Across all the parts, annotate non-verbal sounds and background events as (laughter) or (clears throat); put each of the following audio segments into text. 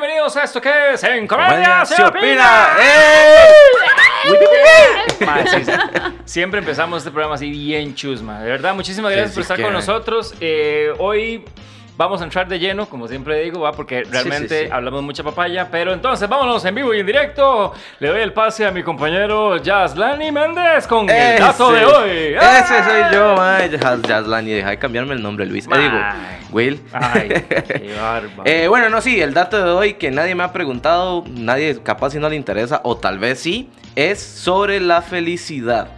bienvenidos a esto que es En Comedia se, se opina. opina. ¡Eh! Mae, sí, sí. (laughs) Siempre empezamos este programa así bien chusma. De verdad, muchísimas gracias sí por estar que- con nosotros. Eh, hoy vamos a entrar de lleno, como siempre digo, ¿va? porque realmente sí, sí. hablamos mucha papaya. Pero entonces, vámonos en vivo y en directo. Le doy el pase a mi compañero Jaslani Méndez con el dato de hoy. Ese soy yo, mae. Jaslani, deja de cambiarme el nombre, Luis. Eh, digo. Will. Ay, (laughs) qué bárbaro. Eh, bueno, no, sí, el dato de hoy que nadie me ha preguntado, nadie capaz si no le interesa, o tal vez sí, es sobre la felicidad.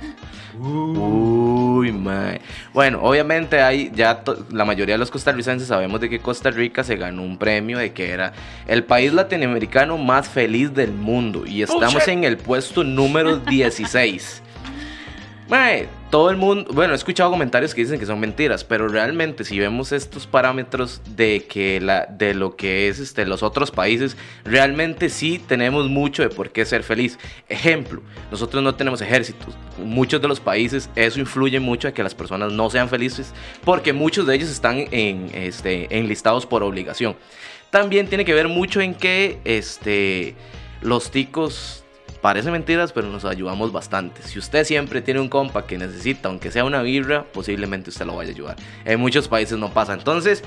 Uy, mae. Bueno, obviamente hay ya la mayoría de los costarricenses sabemos de que Costa Rica se ganó un premio de que era el país latinoamericano más feliz del mundo y estamos Bullshit. en el puesto número 16. Todo el mundo, bueno, he escuchado comentarios que dicen que son mentiras, pero realmente si vemos estos parámetros de que la de lo que es este los otros países, realmente sí tenemos mucho de por qué ser feliz. Ejemplo, nosotros no tenemos ejércitos. Muchos de los países eso influye mucho a que las personas no sean felices porque muchos de ellos están este enlistados por obligación. También tiene que ver mucho en que este los ticos Parece mentiras, pero nos ayudamos bastante. Si usted siempre tiene un compa que necesita, aunque sea una birra, posiblemente usted lo vaya a ayudar. En muchos países no pasa. Entonces,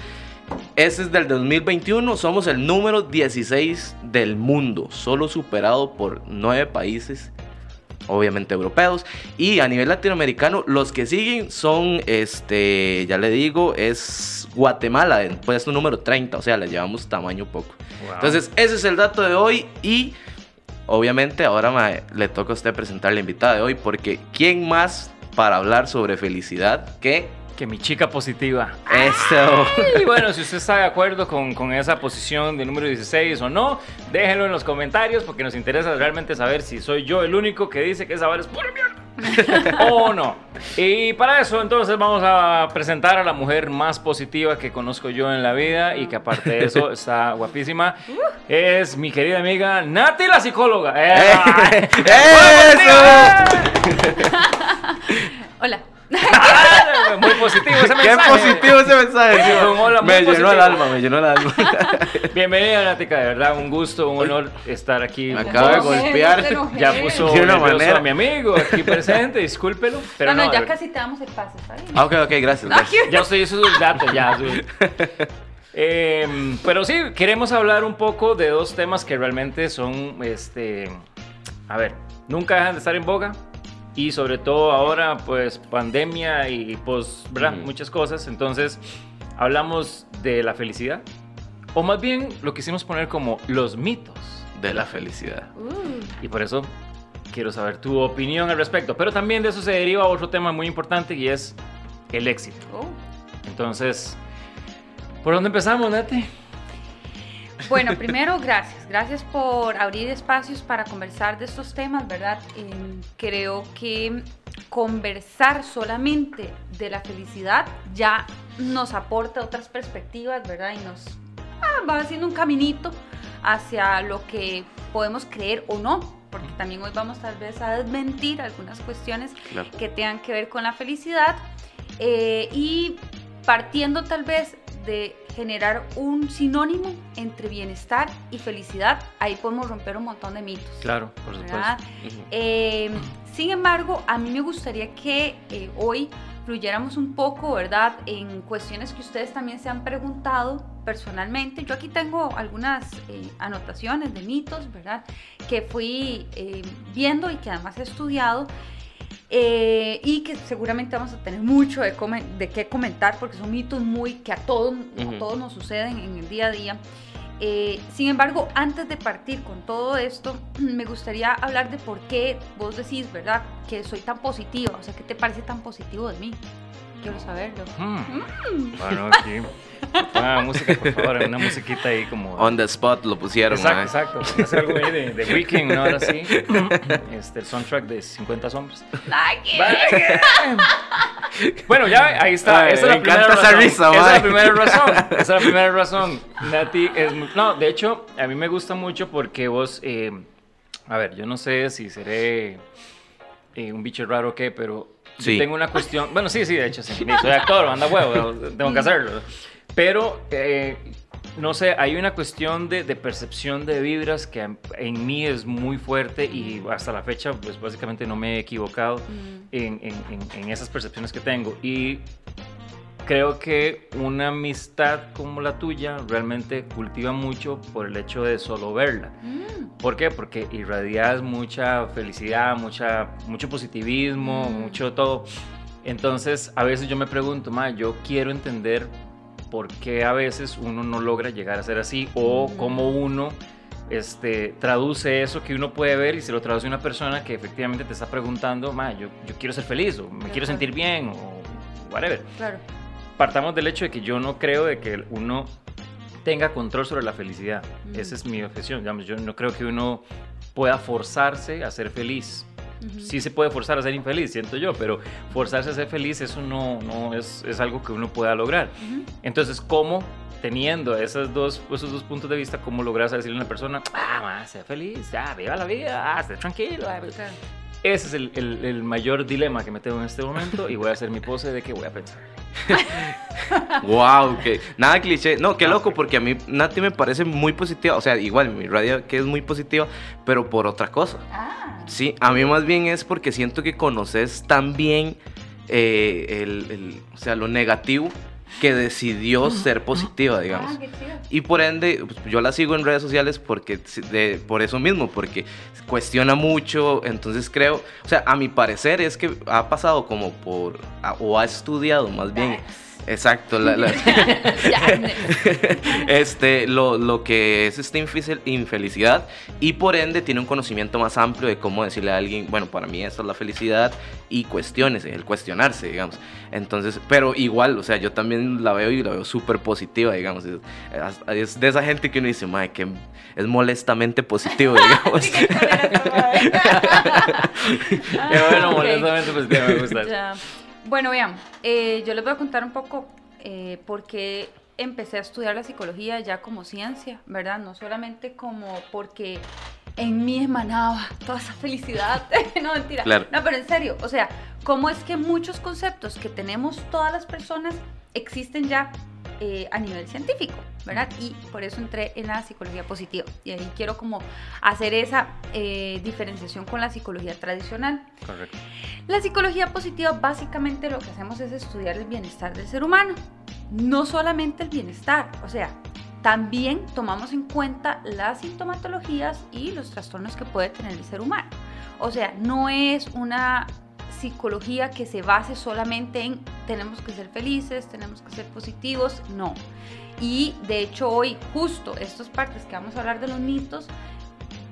este es del 2021. Somos el número 16 del mundo, solo superado por nueve países, obviamente europeos. Y a nivel latinoamericano, los que siguen son, este, ya le digo, es Guatemala, puesto número 30. O sea, le llevamos tamaño poco. Wow. Entonces, ese es el dato de hoy y obviamente ahora mae, le toca a usted presentar la invitada de hoy porque ¿quién más para hablar sobre felicidad que que mi chica positiva. eso? Y bueno, si usted está de acuerdo con, con esa posición de número 16 o no, déjenlo en los comentarios porque nos interesa realmente saber si soy yo el único que dice que esa vara es pura mierda (laughs) o no. Y para eso entonces vamos a presentar a la mujer más positiva que conozco yo en la vida y que aparte de eso (laughs) está guapísima. Es mi querida amiga Nati la psicóloga. (laughs) ¡Eh! ¡Eso! Hola. (laughs) Muy positivo ese ¡Qué mensaje. positivo ese mensaje! Sí, me llenó positivo. el alma, me llenó el alma. (laughs) Bienvenida, Natica, de verdad, un gusto, un honor estar aquí. Me acaba de golpear. Ya puso De una manera. a mi amigo aquí presente, discúlpelo. Pero no, no, no, ya casi te damos el pase, ¿está bien? Ah, ok, ok, gracias. No, gracias. Ya estoy, eso es el dato, ya. (laughs) Em, pero sí, queremos hablar un poco de dos temas que realmente son, este, a ver, nunca dejan de estar en boga. Y sobre todo ahora, pues, pandemia y pues, ¿verdad? Ujú. Muchas cosas. Entonces, hablamos de la felicidad. O más bien, lo quisimos poner como los mitos De la felicidad. Uh, Y por eso quiero saber tu opinión al respecto. Pero también de eso se deriva otro tema muy importante y es el éxito. oh. Entonces, ¿por dónde empezamos, Nati? Bueno, primero, gracias. Gracias por abrir espacios para conversar de estos temas, ¿verdad? Eh, creo que conversar solamente de la felicidad ya nos aporta otras perspectivas, ¿verdad? Y nos ah, va haciendo un caminito hacia lo que podemos creer o no, porque también hoy vamos tal vez a desmentir algunas cuestiones Claro. que tengan que ver con la felicidad eh, y partiendo tal vez de generar un sinónimo entre bienestar y felicidad, ahí podemos romper un montón de mitos. Claro, por supuesto. Eh, sin embargo, a mí me gustaría que eh, hoy fluyéramos un poco, ¿verdad? En cuestiones que ustedes también se han preguntado personalmente. Yo aquí tengo algunas eh, anotaciones de mitos, ¿verdad? Que fui viendo y que además he estudiado. Eh, y que seguramente vamos a tener mucho de, de qué comentar porque son mitos muy que a todos, a todos nos suceden en el día a día. Eh, sin embargo, antes de partir con todo esto, (clears throat) me gustaría hablar de por qué vos decís, ¿verdad? Que soy tan positiva. O sea, ¿qué te parece tan positivo de mí? Quiero saberlo. Hmm. Bueno, aquí. Ah, música, por favor, una musiquita ahí como. On the spot lo pusieron, Exacto, mae. exacto. Hacer algo ahí de, de Weekend, ¿no? Ahora sí. (laughs) Este, el soundtrack de 50 sombras. Ay, qué- Bueno, ya ahí está. Ay, esa es me la esa risa, esa es la primera razón. (laughs) Esa es la primera razón. Nati es muy- No, de hecho, a mí me gusta mucho porque vos. eh, a ver, yo no sé si seré eh, un bicho raro o qué, pero yo tengo una cuestión. Bueno, sí, sí, de hecho, sí. Soy actor, anda huevo, (laughs) tengo que hacerlo. Pero eh, no sé, hay una cuestión de, de, percepción de vibras que en mí es muy fuerte y hasta la fecha, pues básicamente no me he equivocado mm. en, en, en, esas percepciones que tengo. Y creo que una amistad como la tuya realmente cultiva mucho por el hecho de solo verla. Mm. ¿Por qué? Porque irradias mucha felicidad, mucha, mucho positivismo, mm. mucho todo. Entonces, a veces yo me pregunto, ma, yo quiero entender por qué a veces uno no logra llegar a ser así o mm. cómo uno este, traduce eso que uno puede ver y se lo traduce a una persona que efectivamente te está preguntando, ma, yo, yo quiero ser feliz o me quiero sentir bien o whatever. Claro partamos del hecho de que yo no creo de que uno tenga control sobre la felicidad. Esa es mi objeción. Digamos, yo no creo que uno pueda forzarse a ser feliz. Sí se puede forzar a ser infeliz, siento yo, pero forzarse a ser feliz, eso no, no es, es algo que uno pueda lograr. Entonces, ¿cómo, teniendo esos dos, esos dos puntos de vista, cómo logras decirle a una persona, ah, sea feliz, ya, viva la vida, ah, esté tranquilo? Ah, ese es el, el, el, mayor dilema que me tengo en este momento y voy a hacer mi pose de que voy a pensar. (laughs) wow, que nada cliché. No, qué loco, porque a mí Nati me parece muy positiva. O sea, igual mi radio que es muy positiva, pero por otra cosa. Ah. Sí, a mí más bien es porque siento que conoces tan bien eh, el, el, o sea, lo negativo que decidió ser positiva, digamos. Ah, y por ende, pues, yo la sigo en redes sociales porque por eso mismo, porque cuestiona mucho, entonces creo, o sea, a mi parecer es que ha pasado como por, o ha estudiado más bien. Exacto, (laughs) (laughs) este, lo, lo, que es esta infelicidad y por ende tiene un conocimiento más amplio de cómo decirle a alguien, bueno, para mí esta es la felicidad y cuestiones, el cuestionarse, digamos. Entonces, pero igual, o sea, yo también la veo y la veo súper positiva, digamos. Es, de esa gente que uno dice, madre, que es molestamente positivo, (laughs) digamos. Qué bueno, molestamente positivo, me gusta. Bueno, vean, eh, yo les voy a contar un poco eh, por qué empecé a estudiar la psicología ya como ciencia, ¿verdad? No solamente como porque en mí emanaba toda esa felicidad. (laughs) no, mentira. No, pero en serio, o sea, ¿cómo es que muchos conceptos que tenemos todas las personas existen ya eh, a nivel científico, ¿verdad? Y por eso entré en la psicología positiva. Y ahí quiero como hacer esa eh, diferenciación con la psicología tradicional. Correcto. La psicología positiva básicamente lo que hacemos es estudiar el bienestar del ser humano. No solamente el bienestar, o sea, también tomamos en cuenta las sintomatologías y los trastornos que puede tener el ser humano. O sea, no es una psicología que se base solamente en tenemos que ser felices, tenemos que ser positivos, no. Y de hecho hoy justo estas partes que vamos a hablar de los mitos,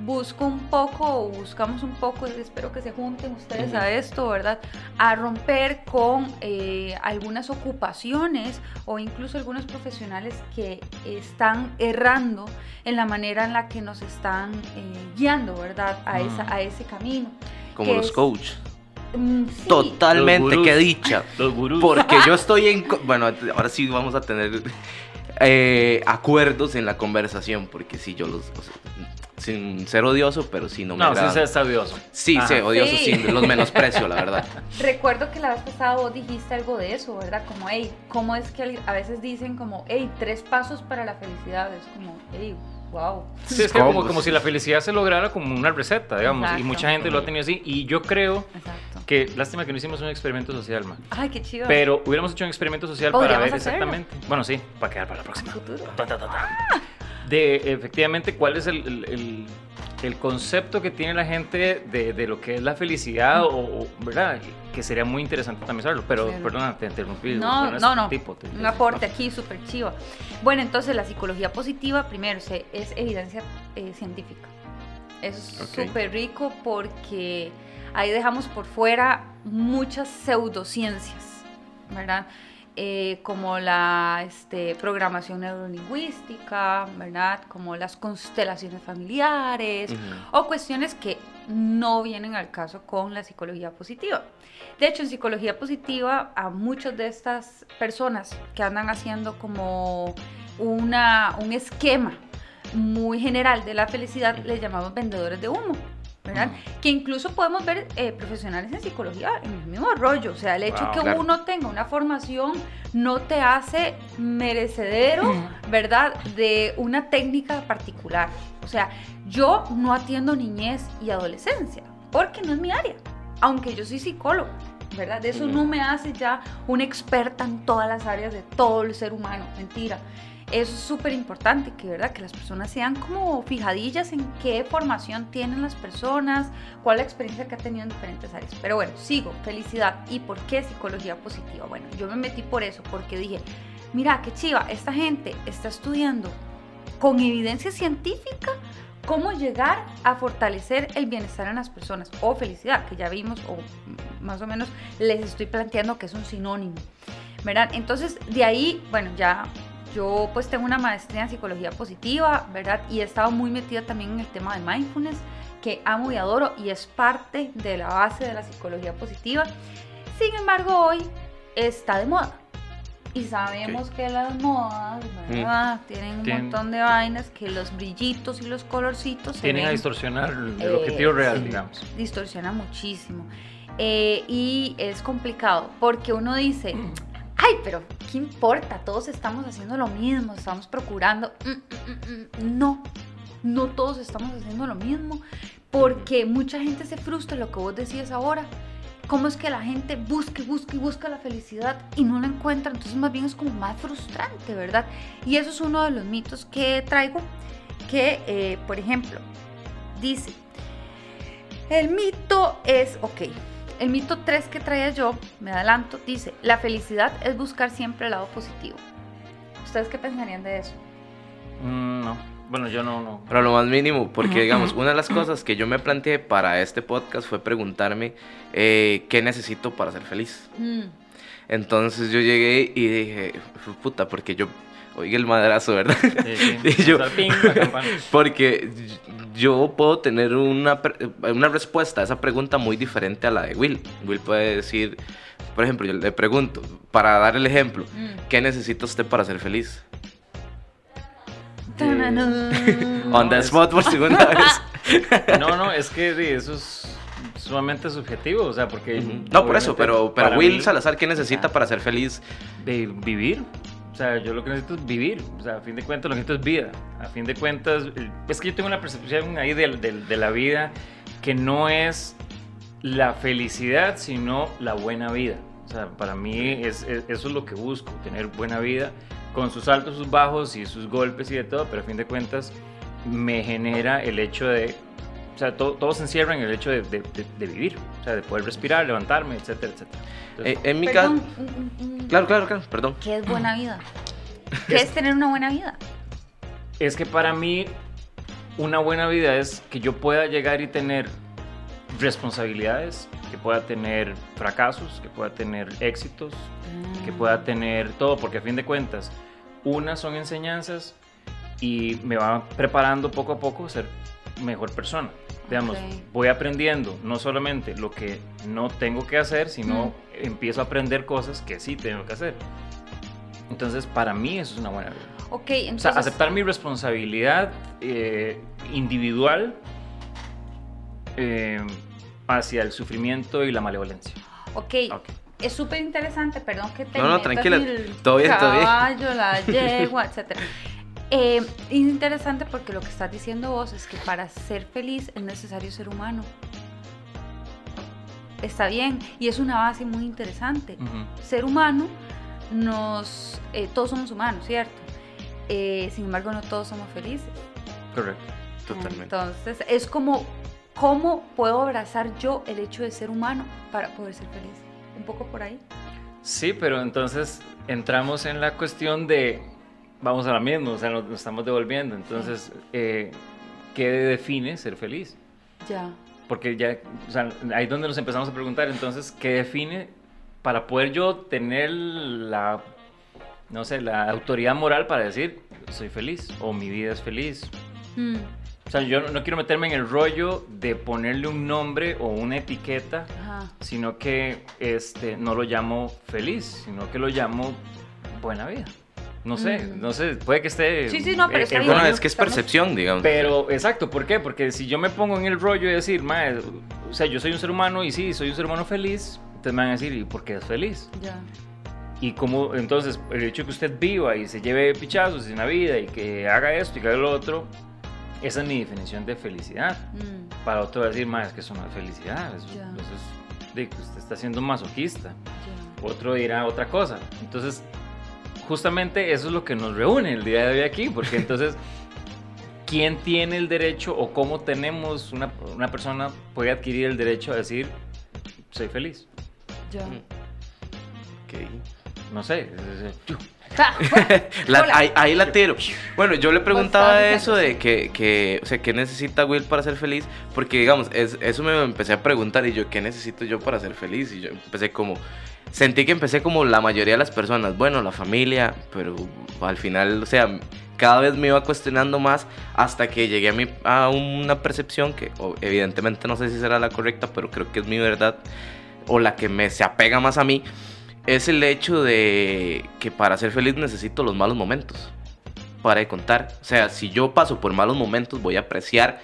busco un poco o buscamos un poco, espero que se junten ustedes a esto, ¿verdad? A romper con eh, algunas ocupaciones o incluso algunos profesionales que están errando en la manera en la que nos están eh, guiando, ¿verdad? A, esa, a ese camino. Como los coaches. Mm, Totalmente, qué dicha. (laughs) Porque yo estoy en. Bueno, ahora sí vamos a tener eh, acuerdos en la conversación. Porque sí, yo los. sin ser odioso, pero sí no me No, sí está odioso. Sí, sí, odioso, sí. los menosprecio, la verdad. (laughs) Recuerdo que la vez pasada vos dijiste algo de eso, ¿verdad? Como, hey, ¿cómo es que a veces dicen como, hey, tres pasos para la felicidad? Es como, hey, Wow. Sí, es como, como, si la felicidad se lograra como una receta, digamos. Y mucha gente lo ha tenido así. Y yo creo que, lástima que no hicimos un experimento social, man. Ay, qué chido. Pero hubiéramos hecho un experimento social para ver exactamente. Bueno, sí, para quedar para la próxima. De efectivamente cuál es el, el, concepto que tiene la gente de, de, lo que es la felicidad, o, ¿verdad? Que sería muy interesante también saberlo. Pero, perdona, te interrumpí. No, no, no. un aporte aquí súper chivo. Bueno, entonces la psicología positiva, primero, es evidencia eh, científica. Es súper rico porque ahí dejamos por fuera muchas pseudociencias, ¿verdad? Eh, como la este, programación neurolingüística, ¿verdad? Como las constelaciones familiares o cuestiones que no vienen al caso con la psicología positiva. De hecho, en psicología positiva a muchas de estas personas que andan haciendo como una, un esquema muy general de la felicidad les llamamos vendedores de humo. ¿Verdad? Que incluso podemos ver eh, profesionales en psicología en el mismo rollo. O sea, el hecho Wow, que claro. uno tenga una formación no te hace merecedero, ¿verdad? De una técnica particular. O sea, yo no atiendo niñez y adolescencia porque no es mi área, aunque yo soy psicólogo. ¿Verdad? Eso no me hace ya una experta en todas las áreas de todo el ser humano. Mentira. Es súper importante, que, ¿verdad? que las personas sean como fijadillas en qué formación tienen las personas, cuál es la experiencia que ha tenido en diferentes áreas. Pero bueno, sigo, felicidad. ¿Y por qué psicología positiva? Bueno, yo me metí por eso, porque dije, mira, qué chiva, esta gente está estudiando con evidencia científica cómo llegar a fortalecer el bienestar en las personas o felicidad, que ya vimos, o más o menos les estoy planteando que es un sinónimo. ¿verdad? Entonces, de ahí, bueno, ya yo pues tengo una maestría en psicología positiva, ¿verdad? Y he estado muy metida también en el tema de mindfulness, que amo y adoro y es parte de la base de la psicología positiva. Sin embargo, hoy está de moda. Y sabemos que las modas, ¿verdad? Tienen un Tien- montón de vainas, que los brillitos y los colorcitos Tienen a ven- distorsionar el Eh, objetivo real, sí. digamos. distorsiona muchísimo. Eh, y es complicado porque uno dice, ay, pero ¿qué importa? Todos estamos haciendo lo mismo, estamos procurando. Mm, mm, mm. No, no todos estamos haciendo lo mismo porque mucha gente se frustra, lo que vos decías ahora. ¿Cómo es que la gente busca busca y busca la felicidad y no la encuentra? Entonces más bien es como más frustrante, ¿verdad? Y eso es uno de los mitos que traigo, que, eh, por ejemplo, dice, el mito es, ok, el mito 3 que traía yo, me adelanto, dice, la felicidad es buscar siempre el lado positivo. ¿Ustedes qué pensarían de eso? Mm, no. Bueno, yo no, no. Pero lo más mínimo, porque digamos, una de las cosas que yo me planteé para este podcast fue preguntarme eh, qué necesito para ser feliz. Mm, Entonces yo llegué y dije, "Fue puta, porque yo oí el madrazo, ¿verdad? Sí, sí. (laughs) Y yo- O sea, ping, la campana. (laughs) Porque yo puedo tener una, pre- una respuesta a esa pregunta muy diferente a la de Will. Will puede decir, por ejemplo, yo le pregunto, para dar el ejemplo, mm. ¿qué necesita usted para ser feliz? (laughs) On the spot por segunda (laughs) vez. No, no, es que sí, eso es sumamente subjetivo, o sea, porque... No, por eso, pero, pero Will mí, Salazar, ¿qué necesita para ser feliz? De vivir. O sea, yo lo que necesito es vivir. O sea, a fin de cuentas lo que necesito es vida. A fin de cuentas, es que yo tengo una percepción ahí de, de- de la vida que no es la felicidad, sino la buena vida. O sea, para mí es, es- eso es lo que busco, tener buena vida, con sus altos, sus bajos y sus golpes y de todo, pero a fin de cuentas me genera el hecho de... O sea, todo, todo se encierra en el hecho de, de- de- de vivir, o sea, de poder respirar, levantarme, etcétera, etcétera. Entonces, Eh, en mi caso... Claro, claro, claro, perdón. ¿Qué es buena vida? (laughs) ¿Qué es tener una buena vida? Es que para mí una buena vida es que yo pueda llegar y tener responsabilidades, que pueda tener fracasos, que pueda tener éxitos, que pueda tener todo, porque a fin de cuentas, unas son enseñanzas y me va preparando poco a poco a ser mejor persona. Digamos, Ok. voy aprendiendo no solamente lo que no tengo que hacer, sino empiezo a aprender cosas que sí tengo que hacer. Entonces, para mí eso es una buena vida. Ok, O sea, entonces... aceptar mi responsabilidad eh, individual eh, hacia el sufrimiento y la malevolencia. Ok, Ok. es súper interesante, perdón que te No, no, tranquila, todo bien, todo bien. caballo, la yegua, (laughs) etc. Eh, es interesante porque lo que estás diciendo vos es que para ser feliz es necesario ser humano. Está bien, y es una base muy interesante. Ujú. Ser humano, nos, eh, todos somos humanos, ¿cierto? Eh, sin embargo, no todos somos felices. Correcto. Totalmente. Entonces, es como, ¿cómo puedo abrazar yo el hecho de ser humano para poder ser feliz? Un poco por ahí. Sí, pero entonces entramos en la cuestión de, vamos a la misma, o sea, nos, nos estamos devolviendo. Entonces, eh, ¿qué define ser feliz? Ya. Porque ya, o sea, ahí es donde nos empezamos a preguntar, entonces, ¿qué define para poder yo tener la, no sé, la autoridad moral para decir, soy feliz o mi vida es feliz? Mm, O sea, yo no, no quiero meterme en el rollo de ponerle un nombre o una etiqueta, ajá. sino que este, no lo llamo feliz, sino que lo llamo buena vida. No sé, Mm. no sé, puede que esté... Sí, sí, no, pero eh, está. Bueno, es que es percepción, digamos. Pero, exacto, ¿por qué? Porque si yo me pongo en el rollo de decir, mae, o sea, yo soy un ser humano y sí, soy un ser humano feliz, entonces me van a decir, ¿y por qué es feliz? Ya. Y como, entonces, el hecho de que usted viva y se lleve pichazos en la vida y que haga esto y que haga lo otro, esa es mi definición de felicidad. Mm, Para otro decir, más es que eso no es felicidad, eso, es de que usted está siendo masoquista. ya. Otro dirá otra cosa. Entonces, justamente eso es lo que nos reúne el día de hoy aquí, porque entonces, (laughs) ¿quién tiene el derecho o cómo tenemos una, una persona puede adquirir el derecho a decir, soy feliz? Ok. No sé. (laughs) La- ahí, ahí la tiro. Bueno, yo le preguntaba estabas eso de que, que, o sea, ¿qué necesita Will para ser feliz? Porque, digamos, es- eso me empecé a preguntar y yo, ¿qué necesito yo para ser feliz? Y yo empecé como, sentí que empecé como la mayoría de las personas, bueno, la familia, pero al final, o sea, cada vez me iba cuestionando más hasta que llegué a, mi, a una percepción que evidentemente no sé si será la correcta, pero creo que es mi verdad o la que me se apega más a mí es el hecho de que para ser feliz necesito los malos momentos para de contar. O sea, si yo paso por malos momentos, voy a apreciar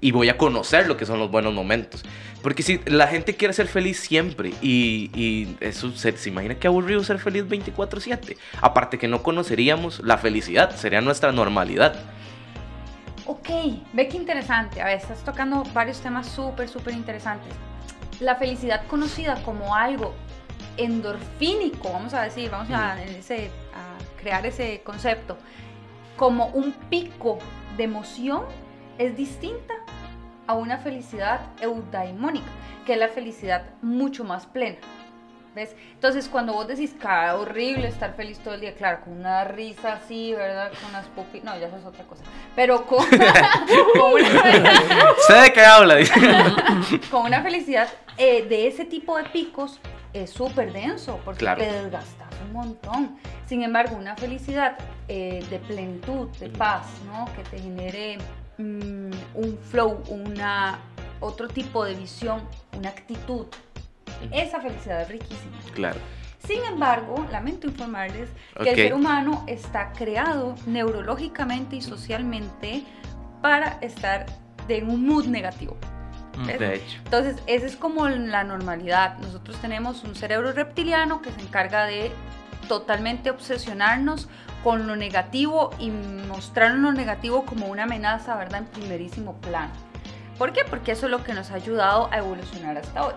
y voy a conocer lo que son los buenos momentos. Porque si la gente quiere ser feliz siempre y, eso se, se imagina que aburrido ser feliz 24/7. Aparte que no conoceríamos la felicidad, sería nuestra normalidad. Ok, ve qué interesante. A ver, estás tocando varios temas súper, súper interesantes. La felicidad conocida como algo endorfínico, vamos a decir, vamos a, en ese- a crear ese concepto, como un pico de emoción, es distinta a una felicidad eudaimónica, que es la felicidad mucho más plena. ¿Ves? Entonces, cuando vos decís ah, horrible estar feliz todo el día, claro, con una risa así, ¿verdad? Con unas pupilas. No, ya eso es otra cosa. Pero con, con (laughs) una, (laughs) ¿Sé de qué habla? Con una felicidad eh, de ese tipo de picos es súper denso, porque Claro. te desgastas un montón. Sin embargo, una felicidad eh, de plenitud, de paz, ¿no? Que te genere mm, un flow, una, otro tipo de visión, una actitud. Esa felicidad es riquísima. Claro. Sin embargo, lamento informarles que el ser humano está creado neurológicamente y socialmente para estar de en un mood negativo. ¿Ves? De hecho. Entonces, esa es como la normalidad. Nosotros tenemos un cerebro reptiliano que se encarga de totalmente obsesionarnos con lo negativo y mostrarnos lo negativo como una amenaza, ¿verdad? En primerísimo plano. ¿Por qué? Porque eso es lo que nos ha ayudado a evolucionar hasta hoy.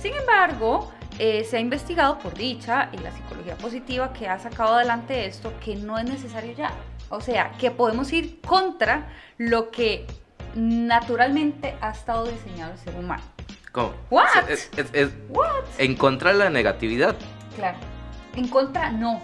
Sin embargo, eh, se ha investigado por dicha y la psicología positiva que ha sacado adelante esto que no es necesario ya. O sea, que podemos ir contra lo que naturalmente ha estado diseñado el ser humano. ¿Cómo? What? Es, es- es- What? en contra de la negatividad. Claro. En contra, no.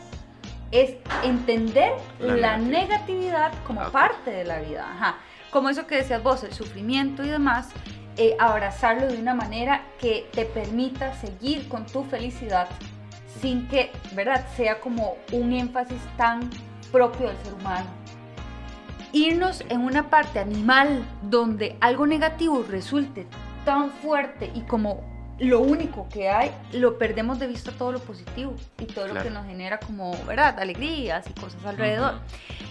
Es entender La la, negatividad. negatividad como Ah, parte de la vida. Ajá. Como eso que decías vos, el sufrimiento y demás, eh, abrazarlo de una manera que te permita seguir con tu felicidad sin que, ¿verdad?, sea como un énfasis tan propio del ser humano. Irnos en una parte animal donde algo negativo resulte tan fuerte y como lo único que hay, lo perdemos de vista todo lo positivo y todo lo que nos genera como, ¿verdad?, alegrías y cosas alrededor.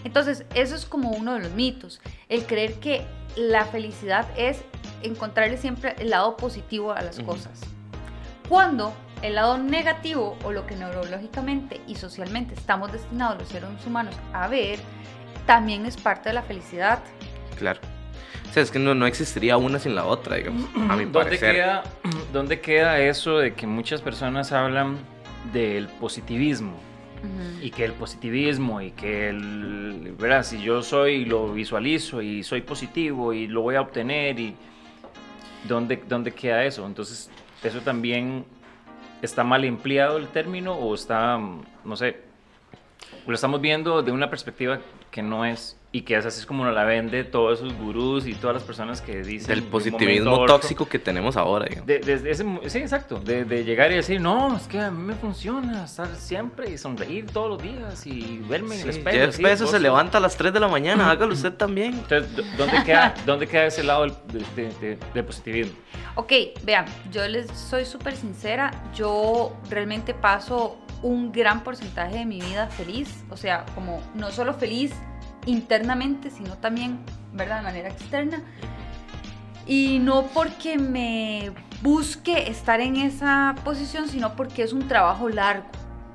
Entonces, eso es como uno de los mitos, el creer que la felicidad es encontrarle siempre el lado positivo a las cosas. Cuando el lado negativo o lo que neurológicamente y socialmente estamos destinados los seres humanos a ver, también es parte de la felicidad. Claro. O sea, es que no, no existiría una sin la otra, digamos. (clears throat) A mi ¿Dónde parecer. queda, (clears throat) ¿Dónde queda eso de que muchas personas hablan del positivismo? Y que el positivismo y que el, ¿verdad? Si yo soy, lo visualizo y soy positivo y lo voy a obtener y ¿dónde, dónde queda eso? Entonces, ¿eso también está mal empleado el término o está, mm, no sé, lo estamos viendo de una perspectiva que no es y que así es como nos la vende todos esos gurús y todas las personas que dicen Del positivismo otro. tóxico que tenemos ahora. De- desde ese, sí, exacto, de, de llegar y decir, no, es que a mí me funciona estar siempre y sonreír todos los días y verme en el Sí, espejo. Jeff así, Bezos se levanta a las 3 de la mañana, (laughs) hágalo usted también. Entonces, ¿dó- ¿dónde queda, (laughs) ¿dónde queda ese lado del, de, de- positivismo? Ok, vean, yo les soy súper sincera, yo realmente paso un gran porcentaje de mi vida feliz, o sea, como no solo feliz internamente, sino también, ¿verdad?, de manera externa. Y no porque me busque estar en esa posición, sino porque es un trabajo largo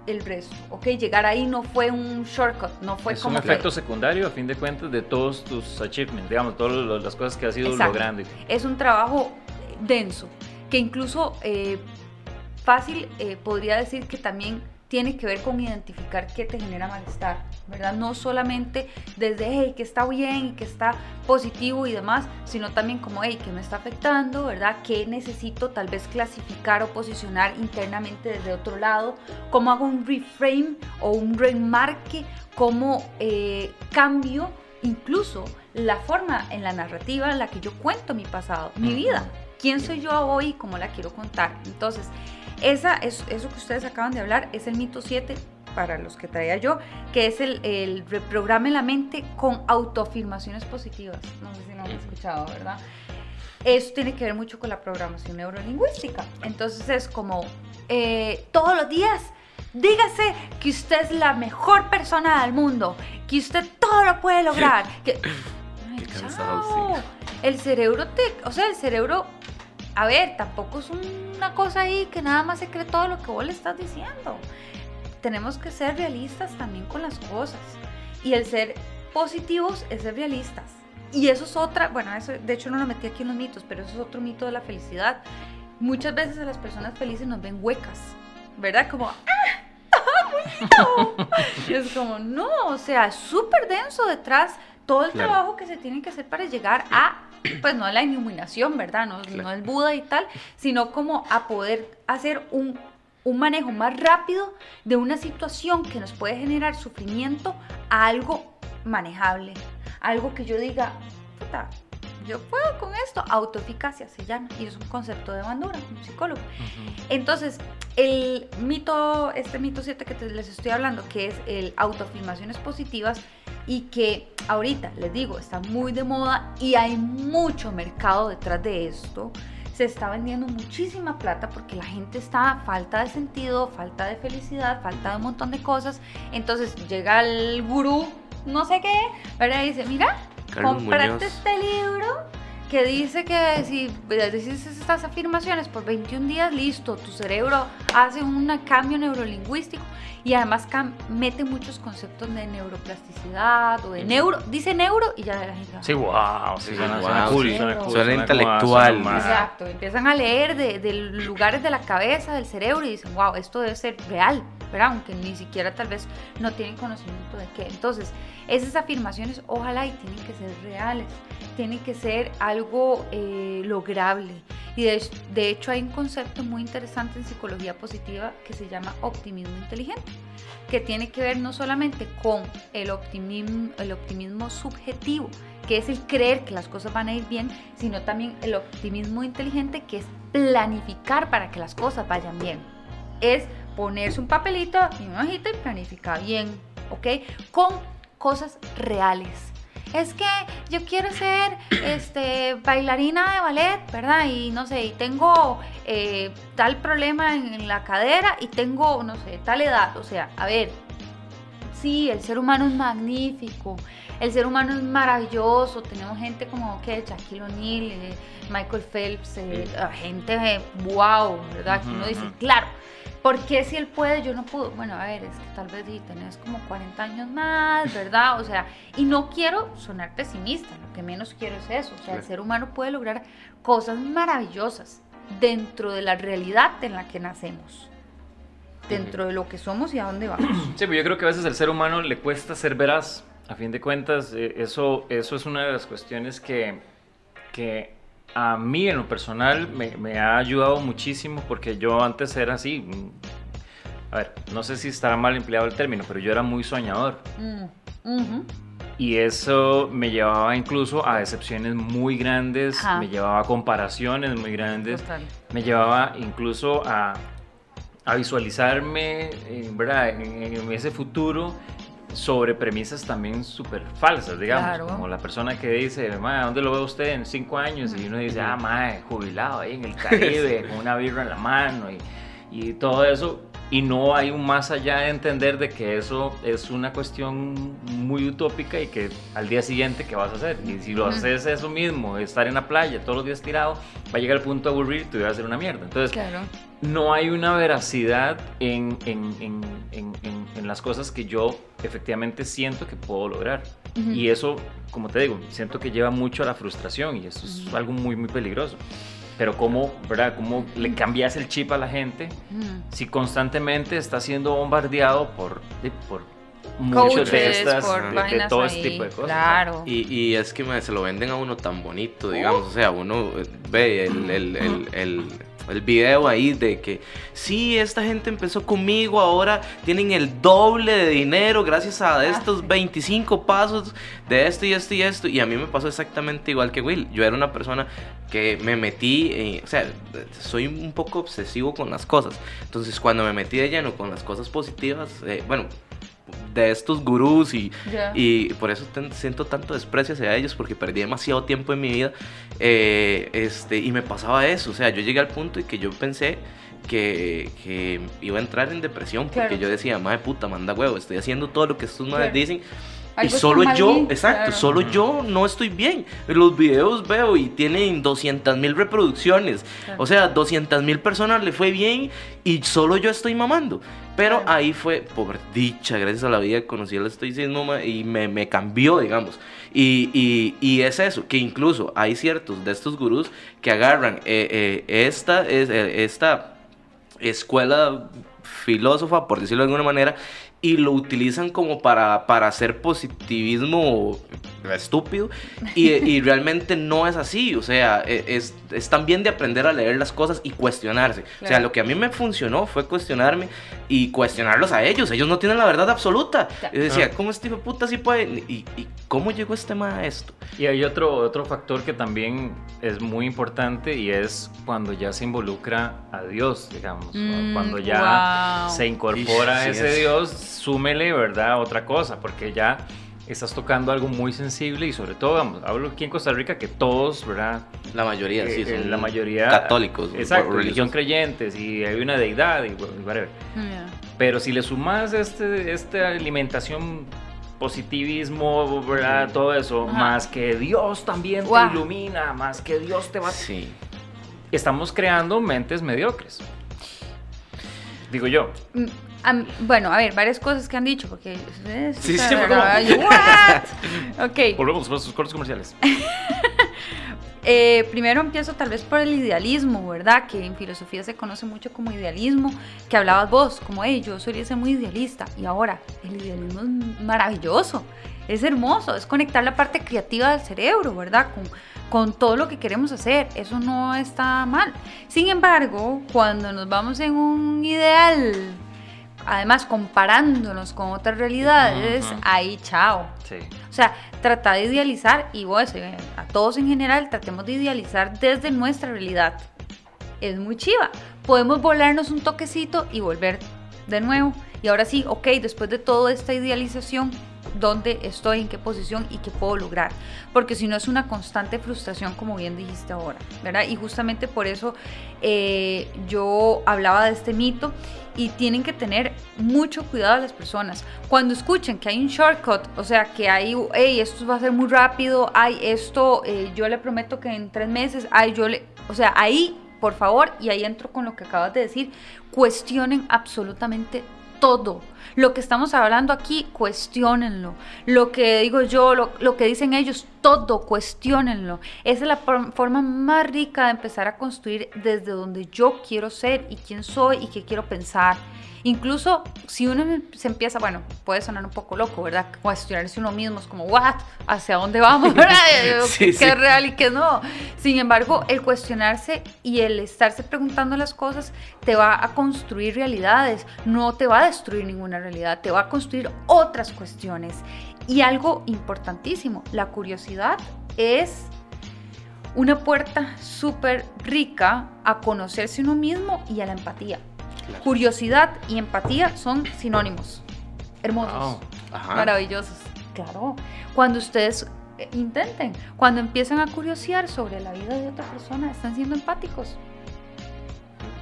el resto, ¿ok? Llegar ahí no fue un shortcut, no fue es como un que- efecto secundario, a fin de cuentas, de todos tus achievements, digamos, todas las cosas que has ido Exacto. logrando. es un trabajo denso, que incluso eh, fácil eh, podría decir que también tiene que ver con identificar qué te genera malestar, ¿verdad? No solamente desde, hey, que está bien y que está positivo y demás, sino también como, hey, que me está afectando, ¿verdad? ¿Qué necesito tal vez clasificar o posicionar internamente desde otro lado? ¿Cómo hago un reframe o un remarque? ¿Cómo eh, cambio incluso la forma en la narrativa en la que yo cuento mi pasado, mi vida? ¿Quién soy yo hoy y cómo la quiero contar? Entonces, esa es, eso que ustedes acaban de hablar es el mito 7 para los que traía yo, que es el, el reprograme la mente con autoafirmaciones positivas. No sé si lo han escuchado, ¿verdad? Eso tiene que ver mucho con la programación neurolingüística. Entonces es como eh, todos los días, dígase que usted es la mejor persona del mundo, que usted todo lo puede lograr. (laughs) Que, Ay, Qué cansado, chao. sí. El cerebro te, o sea, el cerebro, a ver, tampoco es una cosa ahí que nada más se cree todo lo que vos le estás diciendo. Tenemos que ser realistas también con las cosas. Y el ser positivos es ser realistas. Y eso es otra, bueno, eso de hecho no lo metí aquí en los mitos, pero eso es otro mito de la felicidad. Muchas veces a las personas felices nos ven huecas, ¿verdad? Como, ¡ah! ¡Ah, bonito! Y (laughs) es como, no, o sea, súper denso detrás todo el Claro. trabajo que se tiene que hacer para llegar a, pues no a la iluminación, ¿verdad? No, Claro. no el Buda y tal, sino como a poder hacer un, un manejo más rápido de una situación que nos puede generar sufrimiento a algo manejable. Algo que yo diga, puta, yo puedo con esto. Autoeficacia se llama, y es un concepto de Bandura, un psicólogo. Entonces, el mito, este mito 7 que te- les estoy hablando, que es el autoafirmaciones positivas y que ahorita, les digo, está muy de moda y hay mucho mercado detrás de esto. Se está vendiendo muchísima plata porque la gente está a falta de sentido, falta de felicidad, falta de un montón de cosas. Entonces llega el gurú, no sé qué, ¿verdad? Y dice, mira, Carlos comprate Muñoz. este libro que dice que si dices estas afirmaciones por 21 días, listo, tu cerebro hace un cambio neurolingüístico y además mete muchos conceptos de neuroplasticidad o de neuro, dice neuro y ya la gente Sí, wow, sí, suena, wow, suena cool, sí. suena cool. Suena como- intelectual. Exacto, empiezan a leer de, de lugares de la cabeza, del cerebro y dicen, wow, esto debe ser real, ¿verdad? Aunque ni siquiera tal vez no tienen conocimiento de qué. Entonces, esas afirmaciones ojalá y tienen que ser reales, tienen que ser algo eh, lograble. Y de, de hecho hay un concepto muy interesante en psicología positiva que se llama optimismo inteligente, que tiene que ver no solamente con el optimismo, el optimismo subjetivo, que es el creer que las cosas van a ir bien, sino también el optimismo inteligente, que es planificar para que las cosas vayan bien. Es ponerse un papelito y una hojita y planificar bien, ¿ok? Con cosas reales. Es que yo quiero ser este, bailarina de ballet, ¿verdad? Y no sé, y tengo eh, tal problema en, en la cadera y tengo, no sé, tal edad. O sea, a ver, sí, el ser humano es magnífico, el ser humano es maravilloso, tenemos gente como que Shaquille O'Neal, eh, Michael Phelps, eh, gente wow, ¿verdad? Que uno dice, claro, ¿por qué si él puede yo no puedo? Bueno, a ver, es que tal vez tenés como 40 años más, ¿verdad? O sea, y no quiero sonar pesimista, lo que menos quiero es eso, o sea, el ser humano puede lograr cosas maravillosas dentro de la realidad en la que nacemos, dentro de lo que somos y a dónde vamos. Sí, pero yo creo que a veces al ser humano le cuesta ser veraz. A fin de cuentas, eh, eso, eso es una de las cuestiones que, que a mí en lo personal me, me ha ayudado muchísimo porque yo antes era así. mm, A ver, no sé si estará mal empleado el término, pero yo era muy soñador. Mm. Y eso me llevaba incluso a decepciones muy grandes, Ajá. me llevaba a comparaciones muy grandes, Total. me llevaba incluso a, a visualizarme eh, ¿verdad? En, en ese futuro sobre premisas también súper falsas, digamos, Claro. como la persona que dice, "Mae, ¿dónde lo ve usted en cinco años? Y uno dice, ah, mae, jubilado ahí en el (laughs) Caribe, con una birra en la mano y, y todo eso. Y no hay un más allá de entender de que eso es una cuestión muy utópica y que al día siguiente, ¿qué vas a hacer? Y si lo haces eso mismo, estar en la playa todos los días tirado, va a llegar el punto de aburrirte y va a ser una mierda. Entonces, Claro. No hay una veracidad en, en- en- en- en- en las cosas que yo efectivamente siento que puedo lograr. Ujú. Y eso, como te digo, siento que lleva mucho a la frustración y eso es Ujú. algo muy, muy peligroso. Pero cómo, ¿verdad? ¿Cómo le cambias el chip a la gente Mm. si constantemente está siendo bombardeado por, por muchas de estas, por de- de, todo ahí. este tipo de cosas. Claro. Y, y es que mae, se lo venden a uno tan bonito, digamos. O sea, uno ve el, el, el, el, el video ahí de que sí, esta gente empezó conmigo, ahora tienen el doble de dinero gracias a Ah, estos sí. 25 pasos de esto y esto y esto. Y a mí me pasó exactamente igual que Will. Yo era una persona que me metí, eh, o sea, soy un poco obsesivo con las cosas. Entonces, cuando me metí de lleno con las cosas positivas, eh, bueno, de estos gurús y, y por eso ten- siento tanto desprecio hacia ellos porque perdí demasiado tiempo en mi vida eh, este, y me pasaba eso, o sea, yo llegué al punto en que yo pensé que, que iba a entrar en depresión porque Claro. yo decía, madre puta, manda huevo, estoy haciendo todo lo que estos madres Claro. dicen y solo mal yo, exacto, claro. solo yo no estoy bien. Los videos veo y tienen 200 mil reproducciones. Claro. O sea, 200 mil personas le fue bien y solo yo estoy mamando. Pero Claro. ahí fue, por dicha, gracias a la vida, conocí el estoicismo y me, me cambió, digamos. Y, y- y es eso, que incluso hay ciertos de estos gurús que agarran eh, eh, esta, es- eh, esta escuela filósofa, por decirlo de alguna manera, y lo utilizan como para, para hacer positivismo estúpido y, y (laughs) realmente no es así, o sea, e- es, es también de aprender a leer las cosas y cuestionarse. O sea, Claro. lo que a mí me funcionó fue cuestionarme y cuestionarlos a ellos, ellos no tienen la verdad absoluta. Yo decía, Ah. ¿cómo este hijo de puta sí puede? ¿Y, y cómo llegó este ma a esto? Y hay otro, otro factor que también es muy importante y es cuando ya se involucra a Dios, digamos. Mm, cuando ya wow. se incorpora Sí, a ese es. Dios, súmele, ¿verdad? Otra cosa, porque ya estás tocando algo muy sensible y sobre todo, vamos, hablo aquí en Costa Rica que todos, ¿verdad? La mayoría, sí, Eh, son la mayoría católicos. Exacto, religión creyentes y hay una deidad y bueno, y whatever. Ya. Pero si le sumas este, esta alimentación, positivismo, ¿verdad? Todo eso, Ajá. más que Dios también Guau. te ilumina, más que Dios te va... Sí. Estamos creando mentes mediocres. Digo yo. Bueno, a ver, varias cosas que han dicho, porque... eh, Sí, sí, fue como- yo, ¿What? Ok. Volvemos a sus cortes comerciales. (laughs) Eh, primero empiezo tal vez por el idealismo, ¿verdad? Que en filosofía se conoce mucho como idealismo, que hablabas vos, como, hey, yo solía ser muy idealista. Y ahora, el idealismo es maravilloso, es hermoso, es conectar la parte creativa del cerebro, ¿verdad? Con, con todo lo que queremos hacer, eso no está mal. Sin embargo, cuando nos vamos en un ideal, además comparándonos con otras realidades, Ujú. ahí chao. Sí. O sea, trata de idealizar, y vos, eh, a todos en general, tratemos de idealizar desde nuestra realidad. Es muy chiva. Podemos volarnos un toquecito y volver de nuevo. Y ahora sí, ok, después de toda esta idealización, ¿dónde estoy? ¿En qué posición? ¿Y qué puedo lograr? Porque si no es una constante frustración, como bien dijiste ahora, ¿verdad? Y justamente por eso eh, yo hablaba de este mito y tienen que tener mucho cuidado las personas. Cuando escuchen que hay un shortcut, o sea, que hay, hey, esto va a ser muy rápido, ay, esto eh, yo le prometo que en tres meses, ay, yo le, o sea, ahí, por favor, y ahí entro con lo que acabas de decir, cuestionen absolutamente todo. Lo que estamos hablando aquí, cuestionenlo. Lo que digo yo, lo, lo que dicen ellos, todo, cuestionenlo. Esa es la forma más rica de empezar a construir desde donde yo quiero ser y quién soy y qué quiero pensar. Incluso si uno se empieza, bueno, puede sonar un poco loco, ¿verdad? Cuestionarse uno mismo, es como, ¿what? ¿Hacia dónde vamos? (laughs) Sí, ¿Qué sí. es real y qué no? Sin embargo, el cuestionarse y el estarse preguntando las cosas te va a construir realidades, no te va a destruir ninguna realidad, te va a construir otras cuestiones. Y algo importantísimo, la curiosidad es una puerta súper rica a conocerse uno mismo y a la empatía. Claro. Curiosidad y empatía son sinónimos. Hermosos. Wow. Ajá. Maravillosos. Claro. Cuando ustedes eh, intenten, cuando empiezan a curiosear sobre la vida de otra persona, están siendo empáticos.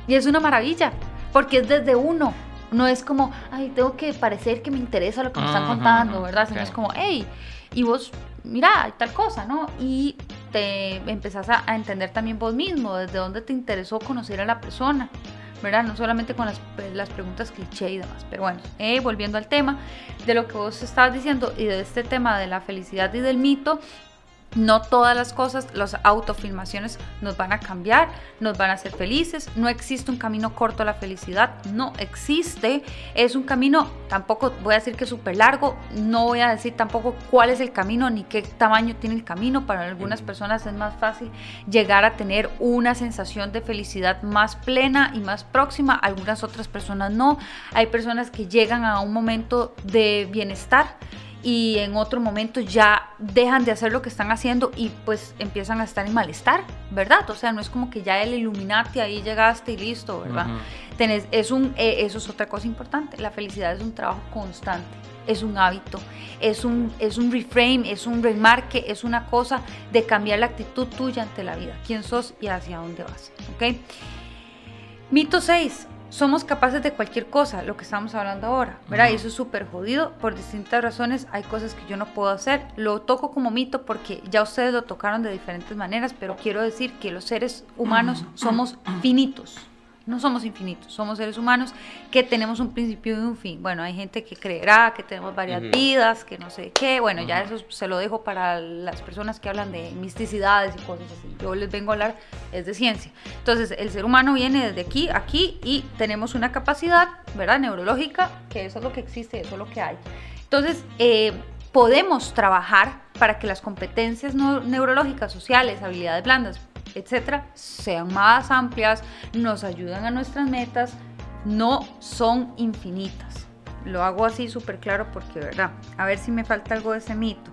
Y es una maravilla, porque es desde uno. No es como, ay, tengo que parecer que me interesa lo que me están contando, ¿verdad? Sino es como, hey, y vos, mira, hay tal cosa, ¿no? Y te empezás a, a entender también vos mismo, desde dónde te interesó conocer a la persona, ¿verdad? No solamente con las, las preguntas cliché y demás. Pero bueno, eh, volviendo al tema de lo que vos estabas diciendo y de este tema de la felicidad y del mito, no todas las cosas, las autoafirmaciones nos van a cambiar, nos van a hacer felices. No existe un camino corto a la felicidad, no existe. Es un camino, tampoco voy a decir que es súper largo, no voy a decir tampoco cuál es el camino ni qué tamaño tiene el camino. Para algunas personas es más fácil llegar a tener una sensación de felicidad más plena y más próxima, algunas otras personas no. Hay personas que llegan a un momento de bienestar y en otro momento ya dejan de hacer lo que están haciendo y pues empiezan a estar en malestar, ¿verdad? O sea, no es como que ya el Illuminati ahí llegaste y listo, ¿verdad? Ujú. Tenés, es un, eh, eso es otra cosa importante. La felicidad es un trabajo constante, es un hábito, es un, es un reframe, es un remarque, es una cosa de cambiar la actitud tuya ante la vida, quién sos y hacia dónde vas. ¿ok? Mito 6. Somos capaces de cualquier cosa, lo que estamos hablando ahora, ¿verdad? Y eso es súper jodido por distintas razones. Hay cosas que yo no puedo hacer. Lo toco como mito porque ya ustedes lo tocaron de diferentes maneras, pero quiero decir que los seres humanos somos finitos. No somos infinitos, somos seres humanos que tenemos un principio y un fin. Bueno, hay gente que creerá que tenemos varias vidas, que no sé qué. Bueno, ya eso se lo dejo para las personas que hablan de misticidades y cosas así. Yo les vengo a hablar es de ciencia. Entonces, el ser humano viene desde aquí, aquí y tenemos una capacidad, ¿verdad? Neurológica, que eso es lo que existe, eso es lo que hay. Entonces, eh, podemos trabajar para que las competencias no- neurológicas, sociales, habilidades blandas, etcétera, sean más amplias, nos ayudan a nuestras metas, no son infinitas. Lo hago así súper claro porque, ¿verdad? A ver si me falta algo de ese mito.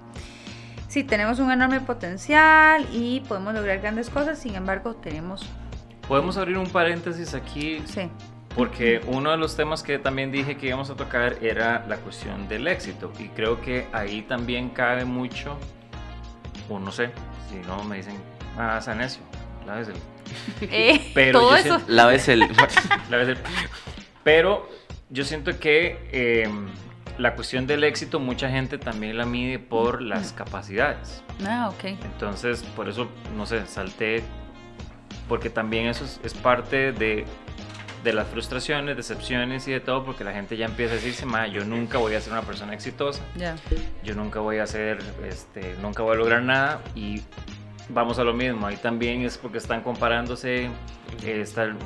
Sí, tenemos un enorme potencial y podemos lograr grandes cosas, sin embargo, tenemos... Podemos abrir un paréntesis aquí Sí, porque uno de los temas que también dije que íbamos a tocar era la cuestión del éxito y creo que ahí también cabe mucho, o no sé, si no me dicen, ah, Sanesio, la vez el, (laughs) Eh, Pero todo yo eso... siento- La vez el. (laughs) la vez el- pero yo siento que eh, la cuestión del éxito mucha gente también la mide por las capacidades. Ah, ok. Entonces, por eso, no sé, salté, porque también eso es, es parte de, de las frustraciones, decepciones y de todo, porque la gente ya empieza a decirse, ma, yo nunca voy a ser una persona exitosa, Ya. yo nunca voy a hacer, este, nunca voy a lograr nada y vamos a lo mismo, ahí también es porque están comparándose, eh, están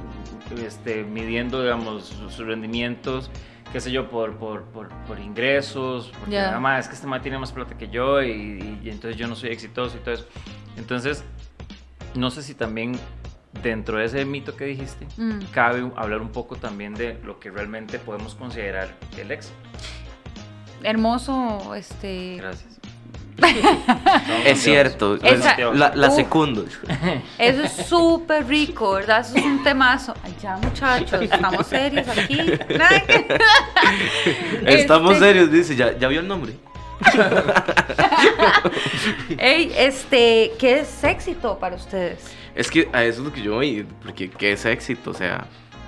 este, midiendo, digamos, sus, rendimientos, qué sé yo, por, por, por, por ingresos, porque nada más es que este man tiene más plata que yo y, y entonces yo no soy exitoso y todo eso. Entonces, no sé si también dentro de ese mito que dijiste, Mm. cabe hablar un poco también de lo que realmente podemos considerar el éxito. Hermoso, este... Gracias. (laughs) Es cierto. Esa- La, la secundo. Eso es súper rico, ¿verdad? Eso es un temazo. Ay, ya, muchachos, estamos serios aquí. (laughs) Estamos Este, serios, dice. ¿Ya, ya vio el nombre? (laughs) Ey, este, ¿qué es éxito para ustedes? Es que a eso es lo que yo voy. Porque, ¿qué es éxito? O sea,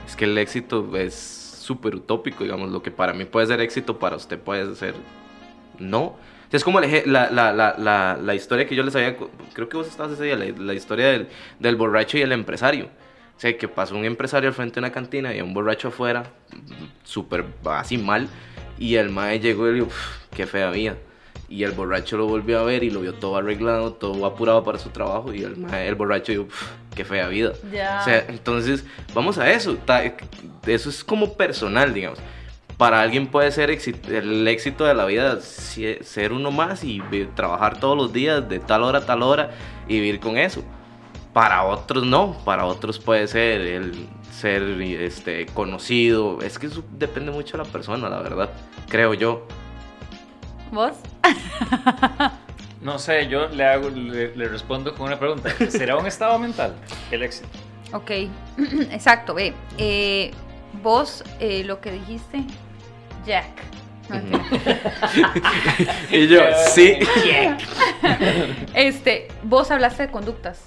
es que el éxito es súper utópico, digamos. Lo que para mí puede ser éxito, para usted puede ser no. Sea, es como el la, la, la, la, historia que yo les había. Creo que vos estabas ese día, la, historia del, del borracho y el empresario. O sea, que pasó un empresario al frente de una cantina y un borracho afuera, súper así mal. Y el mae llegó y le dijo, "Uf, qué fea vida. Y el borracho lo volvió a ver y lo vio todo arreglado, todo apurado para su trabajo. Y el, el borracho dijo, "Uf, qué fea vida. Ya. O sea, entonces, vamos a eso. Eso es como personal, digamos. Para alguien puede ser el éxito de la vida si- ser uno más y trabajar todos los días de tal hora a tal hora y vivir con eso. Para otros no, para otros puede ser el ser este, conocido. Es que eso depende mucho de la persona, la verdad, creo yo. ¿Vos? No sé, yo le, hago, le, le respondo con una pregunta. ¿Será un estado mental el éxito? Ok, (clears throat) exacto, ve. eh, vos eh, lo que dijiste, Jack. (laughs) Y yo, sí. (laughs) Este, vos hablaste de conductas,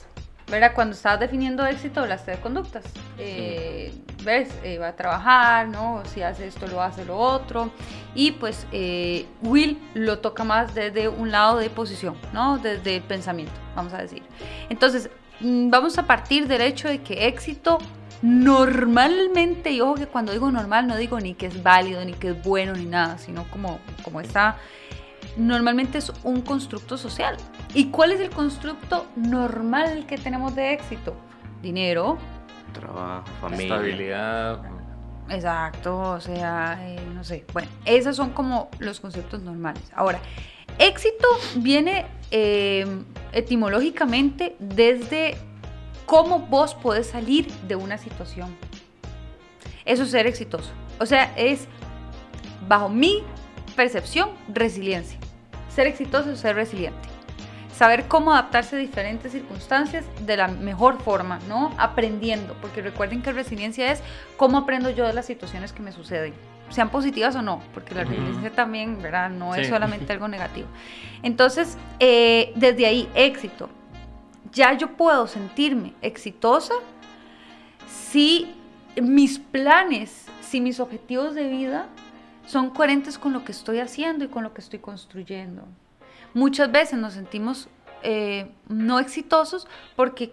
¿verdad? Cuando estabas definiendo éxito, hablaste de conductas. Eh, ¿Ves? Eh, va a trabajar, ¿no? Si hace esto, lo hace lo otro. Y pues eh, Will lo toca más desde un lado de posición, ¿no? Desde el pensamiento, vamos a decir. Entonces, mm, vamos a partir del hecho de que éxito normalmente, y ojo que cuando digo normal no digo ni que es válido, ni que es bueno, ni nada, sino como, como está normalmente es un constructo social. ¿Y cuál es el constructo normal que tenemos de éxito? Dinero, Trabajo, familia. Estabilidad. exacto, o sea, eh, no sé. Bueno, esos son como los conceptos normales. Ahora, éxito viene eh, etimológicamente desde cómo vos podés salir de una situación. Eso es ser exitoso. O sea, es, bajo mi percepción, resiliencia. Ser exitoso es ser resiliente. Saber cómo adaptarse a diferentes circunstancias de la mejor forma, ¿no? Aprendiendo, porque recuerden que resiliencia es cómo aprendo yo de las situaciones que me suceden, sean positivas o no, porque la resiliencia también, ¿verdad? No es solamente (laughs) algo negativo. Entonces, eh, desde ahí, éxito. Ya yo puedo sentirme exitosa si mis planes, si mis objetivos de vida son coherentes con lo que estoy haciendo y con lo que estoy construyendo. Muchas veces nos sentimos eh, no exitosos porque,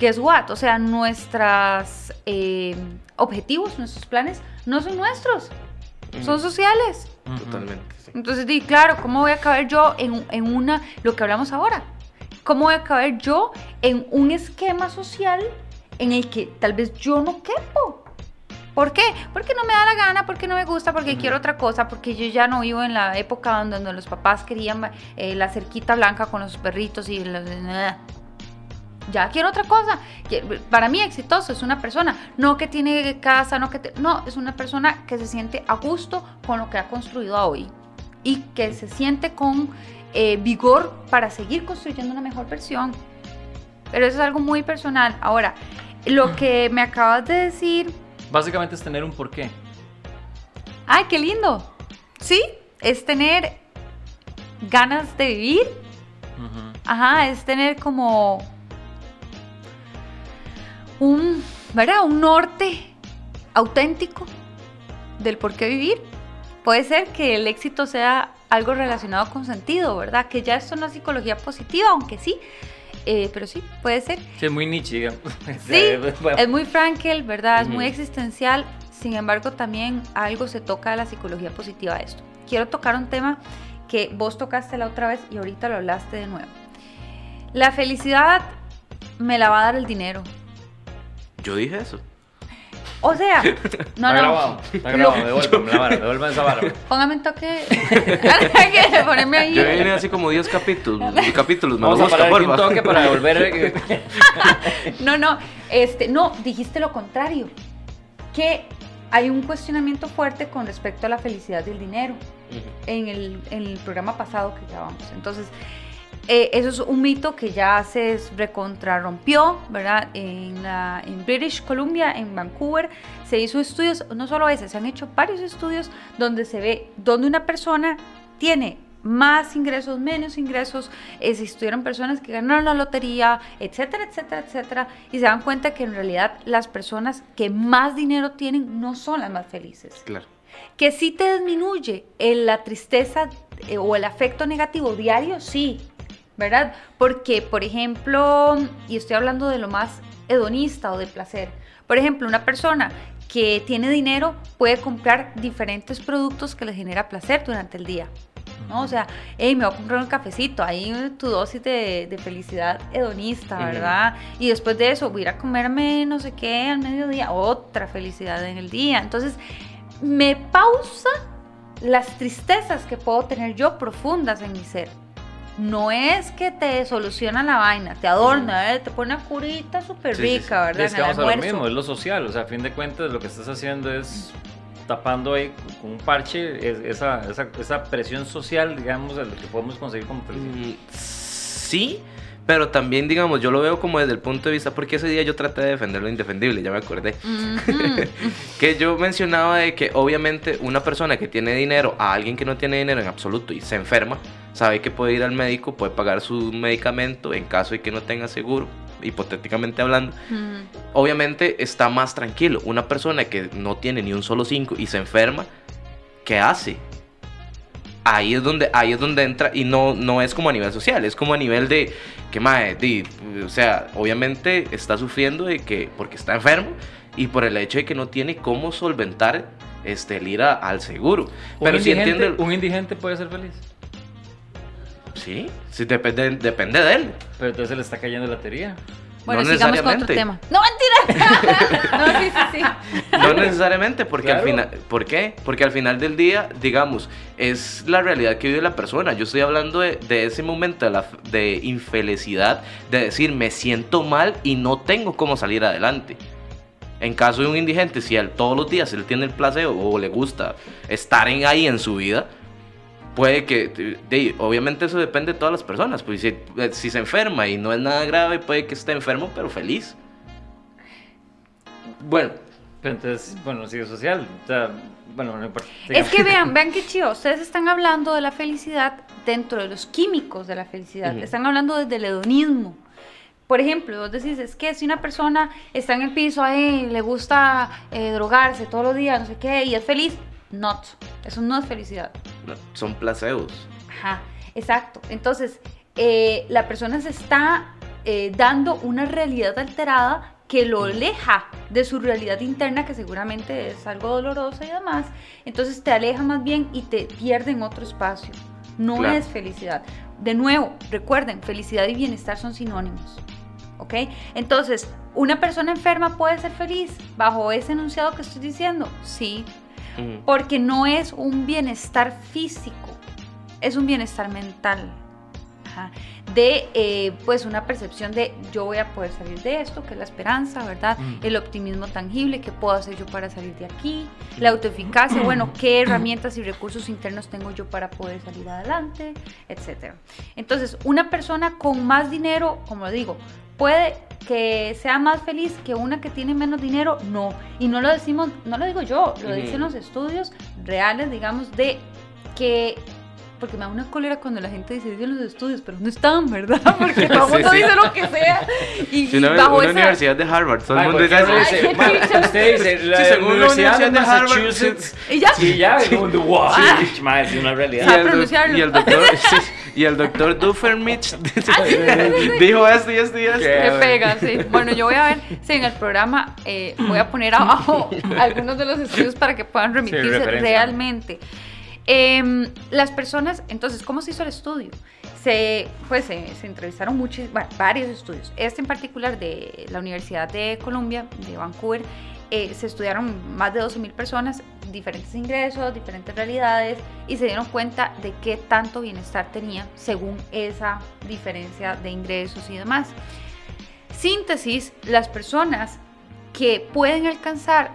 guess what? O sea, nuestros objetivos, nuestros planes no son nuestros, son sociales. Totalmente, sí. Entonces, di, claro, ¿cómo voy a caber yo en, en una, lo que hablamos ahora? ¿Cómo voy a caber yo en un esquema social en el que tal vez yo no quepo? ¿Por qué? Porque no me da la gana, porque no me gusta, porque quiero otra cosa, porque yo ya no vivo en la época donde, donde los papás querían eh, la cerquita blanca con los perritos y los... Ya quiero otra cosa. Para mí exitoso es una persona, no que tiene casa, no que... te- no, es una persona que se siente a gusto con lo que ha construido a hoy y que se siente con eh, vigor para seguir construyendo una mejor versión. Pero eso es algo muy personal. Ahora, lo que me acabas de decir, Básicamente es tener un porqué. ¡ay, qué lindo! Sí, es tener ganas de vivir, ajá, es tener como un, ¿verdad? Un norte auténtico del por qué vivir. Puede ser que el éxito sea algo relacionado con sentido, ¿verdad? Que ya esto no es psicología positiva, aunque sí, eh, pero sí, puede ser. Sí, es muy Nietzsche, digamos. (laughs) Sí, (laughs) Bueno, es muy Frankel, ¿verdad? Es muy Ujú. existencial. Sin embargo, también algo se toca de la psicología positiva de esto. Quiero tocar un tema que vos tocaste la otra vez y ahorita lo hablaste de nuevo. La felicidad me la va a dar el dinero. Yo dije eso. O sea, no, está no. grabado, está grabado, devuélvame la vara, devuélvame esa vara. (laughs) Póngame un toque. (laughs) Que ponerme ahí. Yo vine así como 10 capítulos. capítulos, me Vamos a parar un toque para devolver. eh, (laughs) No, no, este, no, dijiste lo contrario. Que hay un cuestionamiento fuerte con respecto a la felicidad y el dinero. En el, en el programa pasado que grabamos. Entonces, eh, eso es un mito que ya se recontrarrompió, ¿verdad? En, la, en British Columbia, en Vancouver, se hizo estudios, no solo ese, se han hecho varios estudios donde se ve donde una persona tiene más ingresos, menos ingresos, eh, si estuvieron personas que ganaron la lotería, etcétera, etcétera, etcétera, y se dan cuenta que en realidad las personas que más dinero tienen no son las más felices Claro. que sí te disminuye la tristeza eh, o el afecto negativo diario, sí, ¿verdad? Porque, por ejemplo, y estoy hablando de lo más hedonista o de placer, por ejemplo, una persona que tiene dinero puede comprar diferentes productos que le genera placer durante el día. ¿no? O sea, hey, me voy a comprar un cafecito, ahí tu dosis de, de felicidad hedonista. ¿verdad? Y después de eso, voy a ir a comerme no sé qué al mediodía, otra felicidad en el día. Entonces, me pausa las tristezas que puedo tener yo profundas en mi ser. No es que te soluciona la vaina, te adorna, ¿eh? te pone una curita súper Sí, sí, sí. rica, ¿verdad? Es que En el vamos a lo mismo, es lo social. O sea, a fin de cuentas, lo que estás haciendo es tapando ahí con un parche es- esa, esa, esa presión social, digamos, de lo que podemos conseguir como felicidad. Mm, Sí, pero también, digamos, yo lo veo como desde el punto de vista, porque ese día yo traté de defender lo indefendible, ya me acordé. (laughs) Que yo mencionaba de que obviamente una persona que tiene dinero a alguien que no tiene dinero en absoluto y se enferma, sabe que puede ir al médico, puede pagar su medicamento en caso de que no tenga seguro, hipotéticamente hablando. Obviamente está más tranquilo. Una persona que no tiene ni un solo 5 y se enferma, ¿qué hace? Ahí es donde, ahí es donde entra, y no, no es como a nivel social, es como a nivel de que, mae, di, o sea, obviamente está sufriendo de que, porque está enfermo y por el hecho de que no tiene cómo solventar este, el ir a- al seguro. Pero si entiende, un indigente puede ser feliz, sí, sí, depende, depende de él. pero entonces le está cayendo la teoría. Bueno, No sigamos con otro necesariamente. tema. No, mentira. (laughs) no, sí, sí, sí. No necesariamente, porque al Claro. final, ¿por qué? Porque al final del día, digamos, es la realidad que vive la persona. Yo estoy hablando de, de ese momento de, la, de infelicidad, de decir, me siento mal y no tengo cómo salir adelante. En caso de un indigente, si él todos los días él tiene el placer o le gusta estar en, ahí en su vida, puede que, de- obviamente eso depende de todas las personas. Pues si, si se enferma y no es nada grave, puede que esté enfermo, pero feliz. Bueno, Pero entonces, bueno, es social. O sea, bueno, no importa. Es que vean, (laughs) vean qué chido. Ustedes están hablando de la felicidad dentro de los químicos de la felicidad. Ujú. Están hablando desde el hedonismo. Por ejemplo, vos decís, es que si una persona está en el piso ahí, le gusta eh, drogarse todos los días, no sé qué, y es feliz, not. Eso no es felicidad. no, son placebos. Ajá, exacto. Entonces, eh, la persona se está eh, dando una realidad alterada que lo aleja de su realidad interna, que seguramente es algo dolorosa y demás. Entonces te aleja más bien y te pierde en otro espacio. No Claro. es felicidad. De nuevo, recuerden, felicidad y bienestar son sinónimos. ¿Ok? Entonces, ¿una persona enferma puede ser feliz bajo ese enunciado que estoy diciendo? Sí, Ujú. porque no es un bienestar físico, es un bienestar mental. Ajá. De eh, pues una percepción de yo voy a poder salir de esto, que es la esperanza, ¿verdad? Mm. El optimismo tangible, ¿qué puedo hacer yo para salir de aquí? La autoeficacia, bueno, (clears throat) ¿qué herramientas y recursos internos tengo yo para poder salir adelante? Etcétera. Entonces, una persona con más dinero, como digo, puede que sea más feliz que una que tiene menos dinero, no. Y no lo decimos, no lo digo yo, lo dicen los estudios reales, digamos, de que porque me da una cólera cuando la gente dice dicen los estudios, pero no están, ¿verdad? (laughs) Porque (laughs) todo el Sí, mundo sí. dice lo que sea. Y, Si y una, bajo una esa- universidad de Harvard, todo el mundo dice cualquiera eso. dice, Ay, "Ma, qué Usted dice, la Sí, según la Universidad de Universidad de Harvard, Massachusetts. (laughs) Y ya. Y ya, como, wow, Ah. sí, es una realidad. Y el doctor, sí, y el doctor Duffermich dijo esto y esto y esto. Me pega, sí. Bueno, yo voy a ver si en el programa eh, voy a poner abajo algunos de los estudios para que puedan remitirse realmente. Em, las personas, entonces, ¿cómo se hizo el estudio? Se, pues, se, entrevistaron muchos, bueno, varios estudios. Este en particular de la Universidad de Columbia, de Vancouver, eh, se estudiaron más de 12 mil personas, diferentes ingresos, diferentes realidades, y se dieron cuenta de qué tanto bienestar tenía según esa diferencia de ingresos y demás. Síntesis, las personas que pueden alcanzar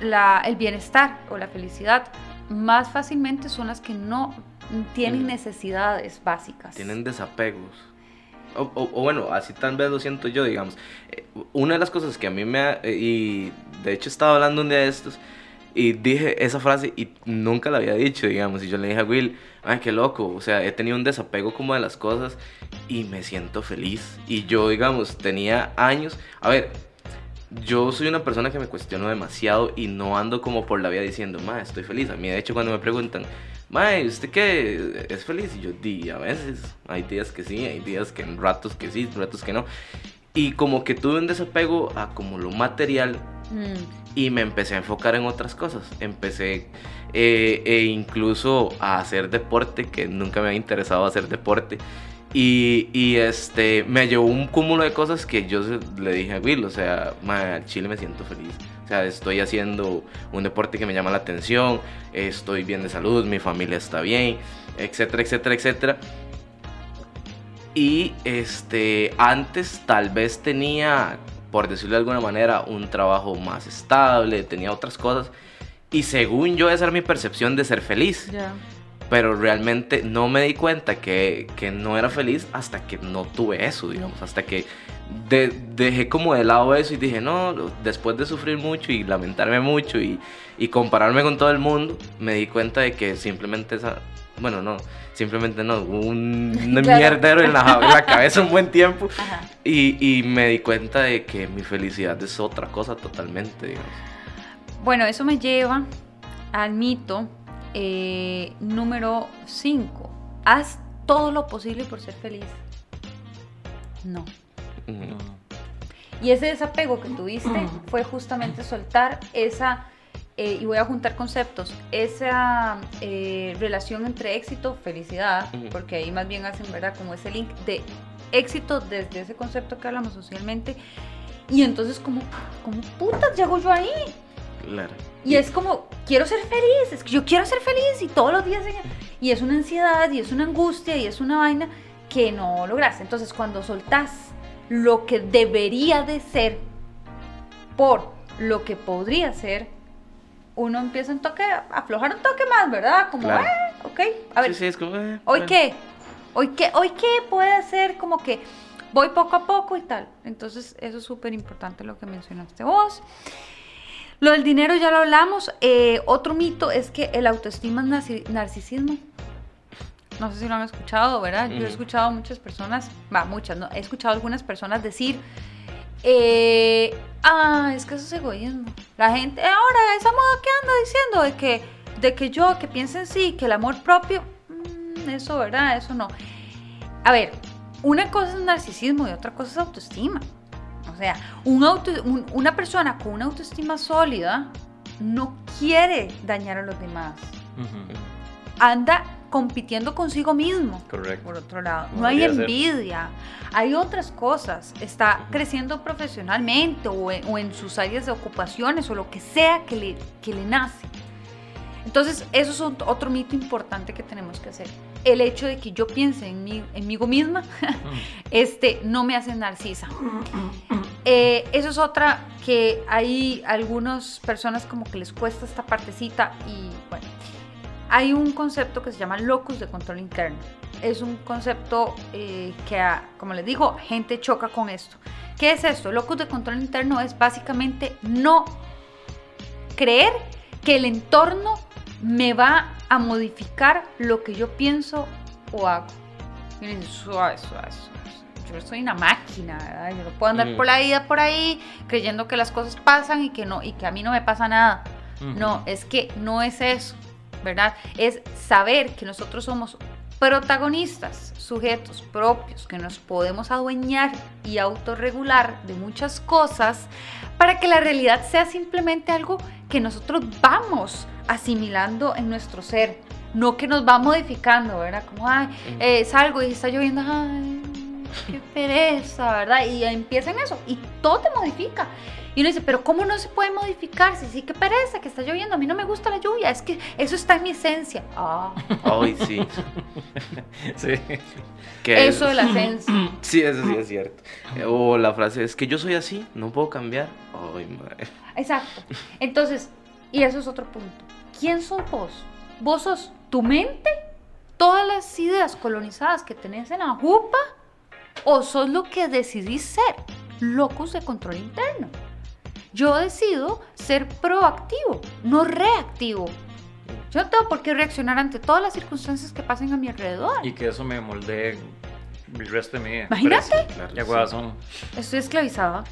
el bienestar o la felicidad más fácilmente son las que no tienen Mm. necesidades básicas. Tienen desapegos. O, o- o bueno, así tal vez lo siento yo, digamos. Eh, Una de las cosas que a mí me ha... eh, Y de hecho estaba hablando un día de estos y dije esa frase y nunca la había dicho, digamos. Y yo le dije a Will, ay, qué loco. O sea, he tenido un desapego como de las cosas y me siento feliz. Y yo, digamos, tenía años... A ver, yo soy una persona que me cuestiono demasiado y no ando como por la vida diciendo, ma, estoy feliz. A mí, de hecho, cuando me preguntan, ma, ¿usted qué es feliz? Y yo, di, a veces. Hay días que sí, hay días que en ratos que sí, ratos que no. Y como que tuve un desapego a como lo material Mm, y me empecé a enfocar en otras cosas. Empecé eh, e incluso a hacer deporte, que nunca me había interesado hacer deporte. Y, este, me llevó un cúmulo de cosas que yo le dije a Will, o sea, al Chile me siento feliz. O sea, estoy haciendo un deporte que me llama la atención, estoy bien de salud, mi familia está bien, etcétera, etcétera, etcétera. Y este, antes tal vez tenía, por decirlo de alguna manera, un trabajo más estable, tenía otras cosas. Y según yo, esa era mi percepción de ser feliz. Pero realmente no me di cuenta que, que, no era feliz hasta que no tuve eso, digamos. Hasta que dejé como de lado eso y dije, no, después de sufrir mucho y lamentarme mucho y, y compararme con todo el mundo, me di cuenta de que simplemente esa, bueno, no, simplemente no, un (laughs) mierdero en la, cabeza un buen tiempo (laughs) y, y, me di cuenta de que mi felicidad es otra cosa totalmente, digamos. Bueno, eso me lleva al mito eh, número 5. Haz todo lo posible por ser feliz. No. Y ese desapego que tuviste fue justamente soltar esa eh, y voy a juntar conceptos, esa eh, relación entre éxito, felicidad, porque ahí más bien hacen, ¿verdad? Como ese link de éxito desde ese concepto que hablamos socialmente. Y entonces, como, ¿cómo putas llego yo ahí? Claro. Y es como, quiero ser feliz, es que yo quiero ser feliz y todos los días. Y es una ansiedad, y es una angustia, y es una vaina que no logras. Entonces, cuando soltás lo que debería de ser por lo que podría ser, uno empieza un toque, a aflojar un toque más, ¿verdad? Como, eh, ok, a ver. Sí, sí, es como, eh, ¿Hoy qué? ¿Hoy qué? ¿Hoy qué puede ser como que voy poco a poco y tal? Entonces, eso es súper importante lo que mencionaste vos. Lo del dinero ya lo hablamos. Eh, otro mito es que el autoestima es narcisismo. No sé si lo han escuchado, ¿verdad? Yo he escuchado a muchas personas, va, muchas, no, he escuchado a algunas personas decir, eh, ah, es que eso es egoísmo. La gente, ahora, esa moda que anda diciendo de que, de que yo, que piensen sí, que el amor propio, mm, eso, ¿verdad? Eso no. A ver, una cosa es narcisismo y otra cosa es autoestima. O sea, un auto, una persona con una autoestima sólida no quiere dañar a los demás. Anda compitiendo consigo mismo. Correcto. Por otro lado, no, hay envidia, hay otras cosas. Está creciendo profesionalmente o en, sus áreas de ocupaciones o lo que sea que le, que le nace. Entonces, eso es otro mito importante que tenemos que hacer. El hecho de que yo piense en mí, en mí misma, (laughs) este, no me hace narcisa. Eh, eso es otra que hay algunas personas como que les cuesta esta partecita y bueno, hay un concepto que se llama locus de control interno. Es un concepto eh, que, como les digo, gente choca con esto. ¿Qué es esto? Locus de control interno es básicamente no creer que el entorno me va a modificar lo que yo pienso o hago. Miren, suave, suave, Yo soy una máquina, ¿verdad? Yo no puedo andar por la vida por ahí creyendo que las cosas pasan y que no y que a mí no me pasa nada. No, es que no es eso. ¿verdad? Es saber que nosotros somos protagonistas, sujetos propios, que nos podemos adueñar y autorregular de muchas cosas para que la realidad sea simplemente algo que nosotros vamos asimilando en nuestro ser, no que nos va modificando, ¿verdad? Como, ay, eh, salgo y está lloviendo, ay, qué pereza, ¿verdad? Y empieza en eso y todo te modifica. Y uno dice, pero ¿cómo no se puede modificar? Si sí, que pereza, que está lloviendo, a mí no me gusta la lluvia, es que eso está en mi esencia. Ah. Ay, sí. (laughs) sí. eso es la esencia. (clears throat) Sí, eso sí es cierto. O la frase es que yo soy así, no puedo cambiar. Ay, madre. Exacto. Entonces, y eso es otro punto. ¿Quién sos vos? ¿Vos sos tu mente? ¿Todas las ideas colonizadas que tenés en la jupa? ¿O sos lo que decidís ser? Locos de control interno. Yo decido ser proactivo, no reactivo. Yo no tengo por qué reaccionar ante todas las circunstancias que pasen a mi alrededor. Y que eso me moldee el resto de mi vida. Imagínate. ya son. Estoy esclavizada.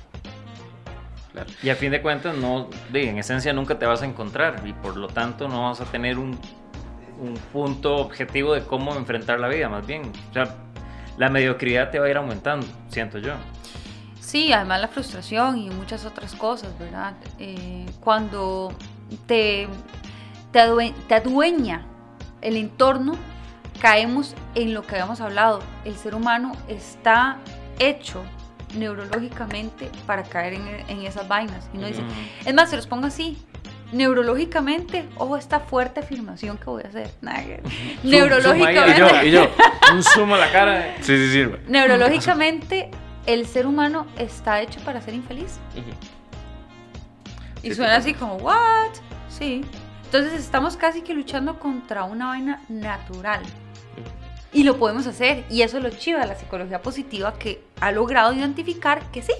Y a fin de cuentas, no, en esencia nunca te vas a encontrar y por lo tanto no vas a tener un, un punto objetivo de cómo enfrentar la vida, más bien. O sea, la mediocridad te va a ir aumentando, siento yo. Sí, además la frustración y muchas otras cosas, ¿verdad? Eh, cuando te, te, adue- te adueña el entorno, caemos en lo que habíamos hablado. El ser humano está hecho neurológicamente para caer en, en esas vainas. Y no dice, Mm. es más, se los pongo así. Neurológicamente, ojo esta fuerte afirmación que voy a hacer. Neurológicamente, y yo, y yo, un zoom a la cara. eh. Sí, sí, sí. neurológicamente, el ser humano está hecho para ser infeliz. Y Sí, suena así como, ¿what? Sí. Entonces estamos casi que luchando contra una vaina natural. Y lo podemos hacer. Y eso es lo chiva la psicología positiva que ha logrado identificar que sí,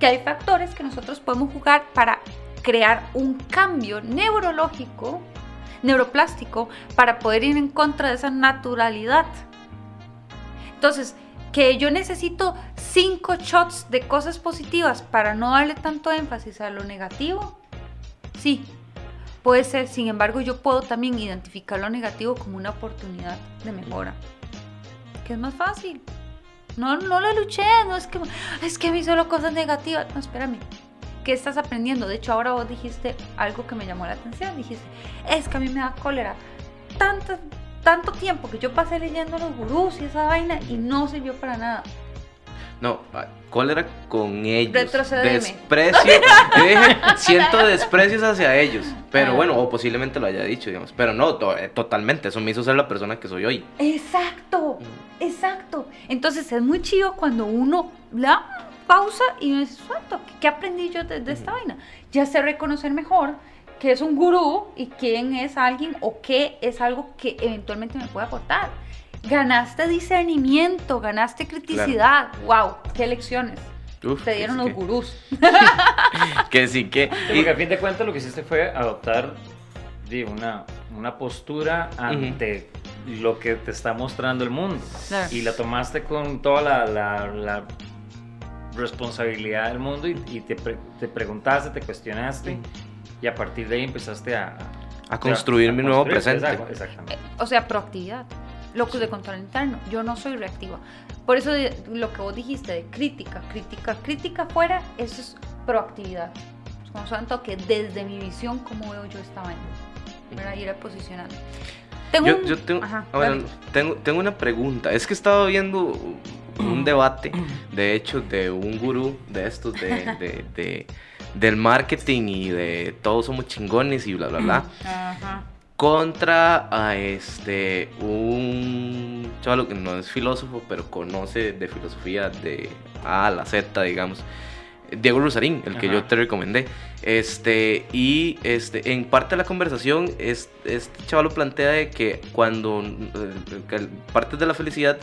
que hay factores que nosotros podemos jugar para crear un cambio neurológico, neuroplástico, para poder ir en contra de esa naturalidad. Entonces, que yo necesito cinco shots de cosas positivas para no darle tanto énfasis a lo negativo, sí, puede ser. Sin embargo, yo puedo también identificar lo negativo como una oportunidad de mejora, que es más fácil. No, no la luché, no es que, es que mí solo cosas negativas. No, espérame. ¿Qué estás aprendiendo? De hecho, ahora vos dijiste algo que me llamó la atención. Dijiste, es que a mí me da cólera. Tanto, tanto tiempo que yo pasé leyendo los gurús y esa vaina y no sirvió para nada. No, ah, cólera con ellos. Desprecio. (laughs) Yo dije, siento desprecios hacia ellos. Pero Ah. bueno, o posiblemente lo haya dicho, digamos. Pero no, to- eh, totalmente. Eso me hizo ser la persona que soy hoy. Exacto, exacto. Entonces es muy chido cuando uno le da pausa y uno dice, "Suelto, ¿qué- ¿qué aprendí yo de, de esta vaina? Ya sé reconocer mejor que es un gurú y quién es alguien o qué es algo que eventualmente me puede aportar. Ganaste discernimiento, ganaste criticidad. ¡Wow! ¡Qué lecciones! Uf, Te dieron sí los que- gurús. (laughs) Que sí que. Sí, y- porque a fin de cuentas lo que hiciste fue adoptar di, una, una postura ante lo que te está mostrando el mundo. Claro. Y la tomaste con toda la, la- la responsabilidad del mundo y, y te, pre- te preguntaste, te cuestionaste y a partir de ahí empezaste a... A construir mi nuevo construir, presente. Exactamente. O sea, proactividad. Locus de control interno. Yo no soy reactiva. Por eso de- lo que vos dijiste de crítica, crítica, crítica fuera, eso es proactividad. Es como santo que desde mi visión, cómo veo yo esta vaina. ¿verdad? Ir a posicionando. Tengo Yo, un- yo tengo, Ajá, bueno, tengo, tengo una pregunta. Es que he estado viendo un (clears throat) debate, de hecho, de un gurú de estos, de, de- de- del marketing y de todos somos chingones y bla, bla, bla, (clears throat) Ajá. contra a este, un chaval que no es filósofo, pero conoce de filosofía de A a la Z, digamos. Diego Rosarín, el que Ajá. yo te recomendé. Este, y este, en parte de la conversación, es, este chaval plantea de que cuando eh, parte de la felicidad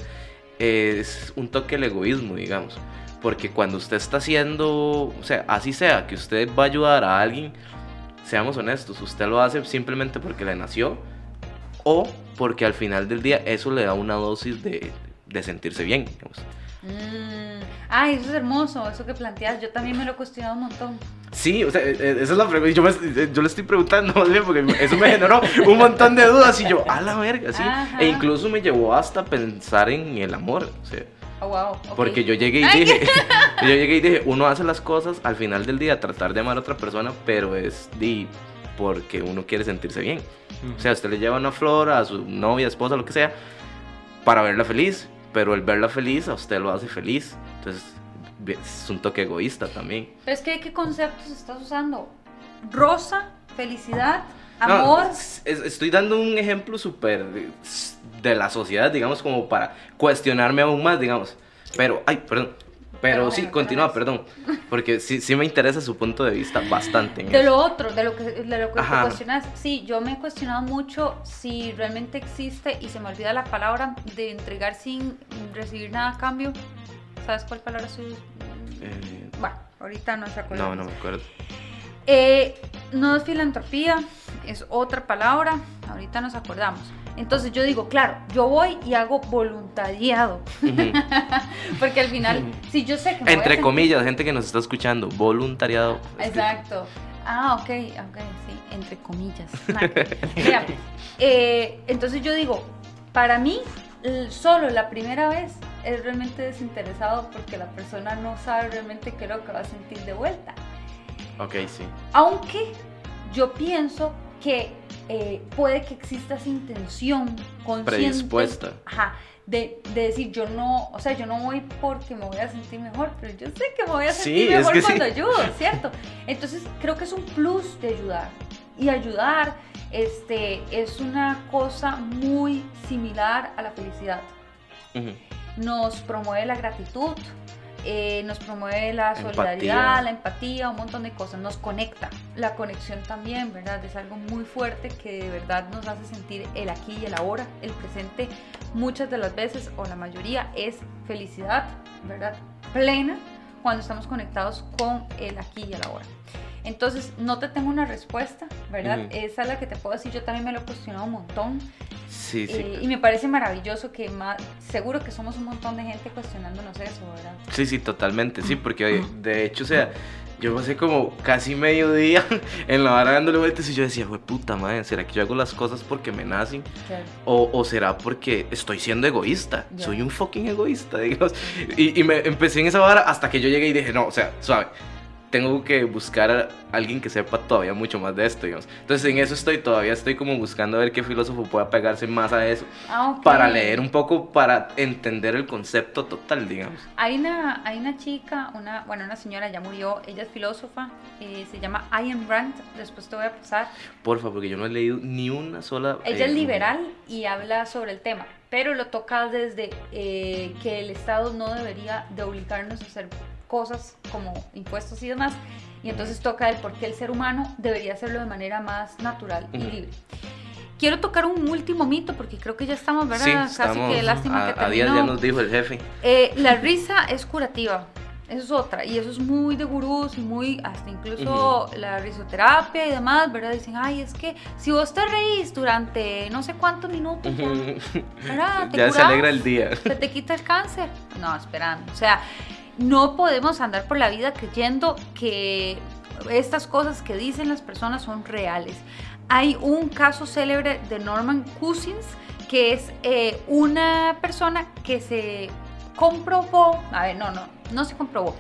es un toque del egoísmo, digamos. Porque cuando usted está haciendo, o sea, así sea, que usted va a ayudar a alguien, seamos honestos, usted lo hace simplemente porque le nació o porque al final del día eso le da una dosis de, de sentirse bien. Mm. Ay, eso es hermoso, eso que planteas. Yo también me lo he cuestionado un montón. Sí, o sea, eh, eh, esa es la pregunta. Yo, me- yo le estoy preguntando (laughs) más bien porque eso me generó un montón de dudas y yo, a la verga, sí. Ajá. E incluso me llevó hasta pensar en el amor, o sea, Oh, wow. ok. porque yo llegué y dije, (laughs) (laughs) yo llegué y dije, uno hace las cosas al final del día, tratar de amar a otra persona, pero es di, porque uno quiere sentirse bien. O sea, usted le lleva una flor a su novia, esposa, lo que sea, para verla feliz, pero el verla feliz a usted lo hace feliz. Entonces, es un toque egoísta también. Pero es que, ¿qué conceptos estás usando? Rosa, felicidad, No, amor. es- es- estoy dando un ejemplo súper de, la sociedad, digamos, como para cuestionarme aún más, digamos. Pero, ay, perdón. Pero Pero sí, bueno, continúa, perdón. (laughs) Porque sí, sí me interesa su punto de vista bastante. De eso. lo otro, de lo que, de lo que te cuestionas. Sí, yo me he cuestionado mucho si realmente existe, y se me olvida la palabra, de entregar sin recibir nada a cambio. ¿Sabes cuál palabra estoy? Eh, Bueno, ahorita no se acuerda. no, no me acuerdo. Eh, no es filantropía, es otra palabra, ahorita nos acordamos. Entonces yo digo, claro, yo voy y hago voluntariado, Ujú. (laughs) porque al final, si yo sé que me voy Entre sentir- comillas, gente que nos está escuchando, voluntariado. Exacto. Ah, ok, ok, sí, entre comillas. (laughs) Mira, eh, entonces yo digo, para mí, solo la primera vez es realmente desinteresado porque la persona no sabe realmente qué es lo que va a sentir de vuelta. Ok, sí. Aunque yo pienso que eh, puede que exista esa intención consciente. Predispuesta. Ajá, de, de decir, yo no, o sea, yo no voy porque me voy a sentir mejor, pero yo sé que me voy a Sí, sentir es mejor sí. cuando ayudo, ¿cierto? Entonces, creo que es un plus de ayudar. Y ayudar este, es una cosa muy similar a la felicidad nos promueve la gratitud, eh, nos promueve la Empatía. solidaridad, la empatía, un montón de cosas, nos conecta. La conexión también, ¿verdad? Es algo muy fuerte que de verdad nos hace sentir el aquí y el ahora, el presente. Muchas de las veces, o la mayoría, es felicidad, ¿verdad? Plena cuando estamos conectados con el aquí y el ahora. Entonces, no te tengo una respuesta, ¿verdad? Esa es la que te puedo decir. Yo también me lo he cuestionado un montón. Sí, sí. Eh, y me parece maravilloso que más, seguro que somos un montón de gente cuestionándonos eso, ¿verdad? Sí, sí, totalmente, sí, porque (clears throat) de hecho, o sea, yo pasé como casi medio día (laughs) en la vara dándole vueltas y yo decía, güey, puta madre, ¿será que yo hago las cosas porque me nacen? Claro. O, o será porque estoy siendo egoísta? Soy un fucking egoísta, (laughs) digamos. Y, y me empecé en esa vara hasta que yo llegué y dije, no, o sea, suave. Tengo que buscar a alguien que sepa todavía mucho más de esto, digamos. Entonces en eso estoy, todavía estoy como buscando a ver qué filósofo pueda pegarse más a eso. Ah, ok. Para leer un poco, para entender el concepto total, digamos. Hay una, hay una chica, una, bueno, una señora ya murió, ella es filósofa, eh, se llama Ayn Rand, después te voy a pasar. Porfa, porque yo no he leído ni una sola. Ella eh, es liberal y habla sobre el tema, pero lo toca desde eh, que el Estado no debería de obligarnos a hacer cosas como impuestos y demás, y entonces toca el por qué el ser humano debería hacerlo de manera más natural y libre. Quiero tocar un último mito porque creo que ya estamos, ¿verdad? Sí, Casi estamos que lástima a, que a días ya terminó. nos dijo el jefe. Eh, la risa es curativa. Eso es otra. Y eso es muy de gurús y muy, hasta incluso la risoterapia y demás, ¿verdad? Dicen, ay, es que si vos te reís durante no sé cuántos minutos, ya, ¿verdad? (laughs) Te ya se curás, alegra el día. Se te quita el cáncer. No, esperando. O sea, no podemos andar por la vida creyendo que estas cosas que dicen las personas son reales. Hay un caso célebre de Norman Cousins, que es eh, una persona que se comprobó, a ver, no, no, no se comprobó,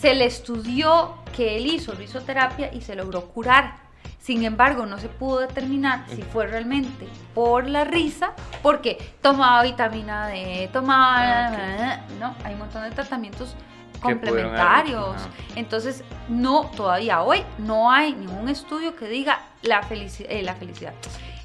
se le estudió que él hizo risoterapia y se logró curar. Sin embargo, no se pudo determinar si fue realmente por la risa, porque tomaba vitamina D, tomaba... Ah, No, hay un montón de tratamientos complementarios. Entonces, no, todavía hoy no hay ningún estudio que diga la, felici- eh, la felicidad.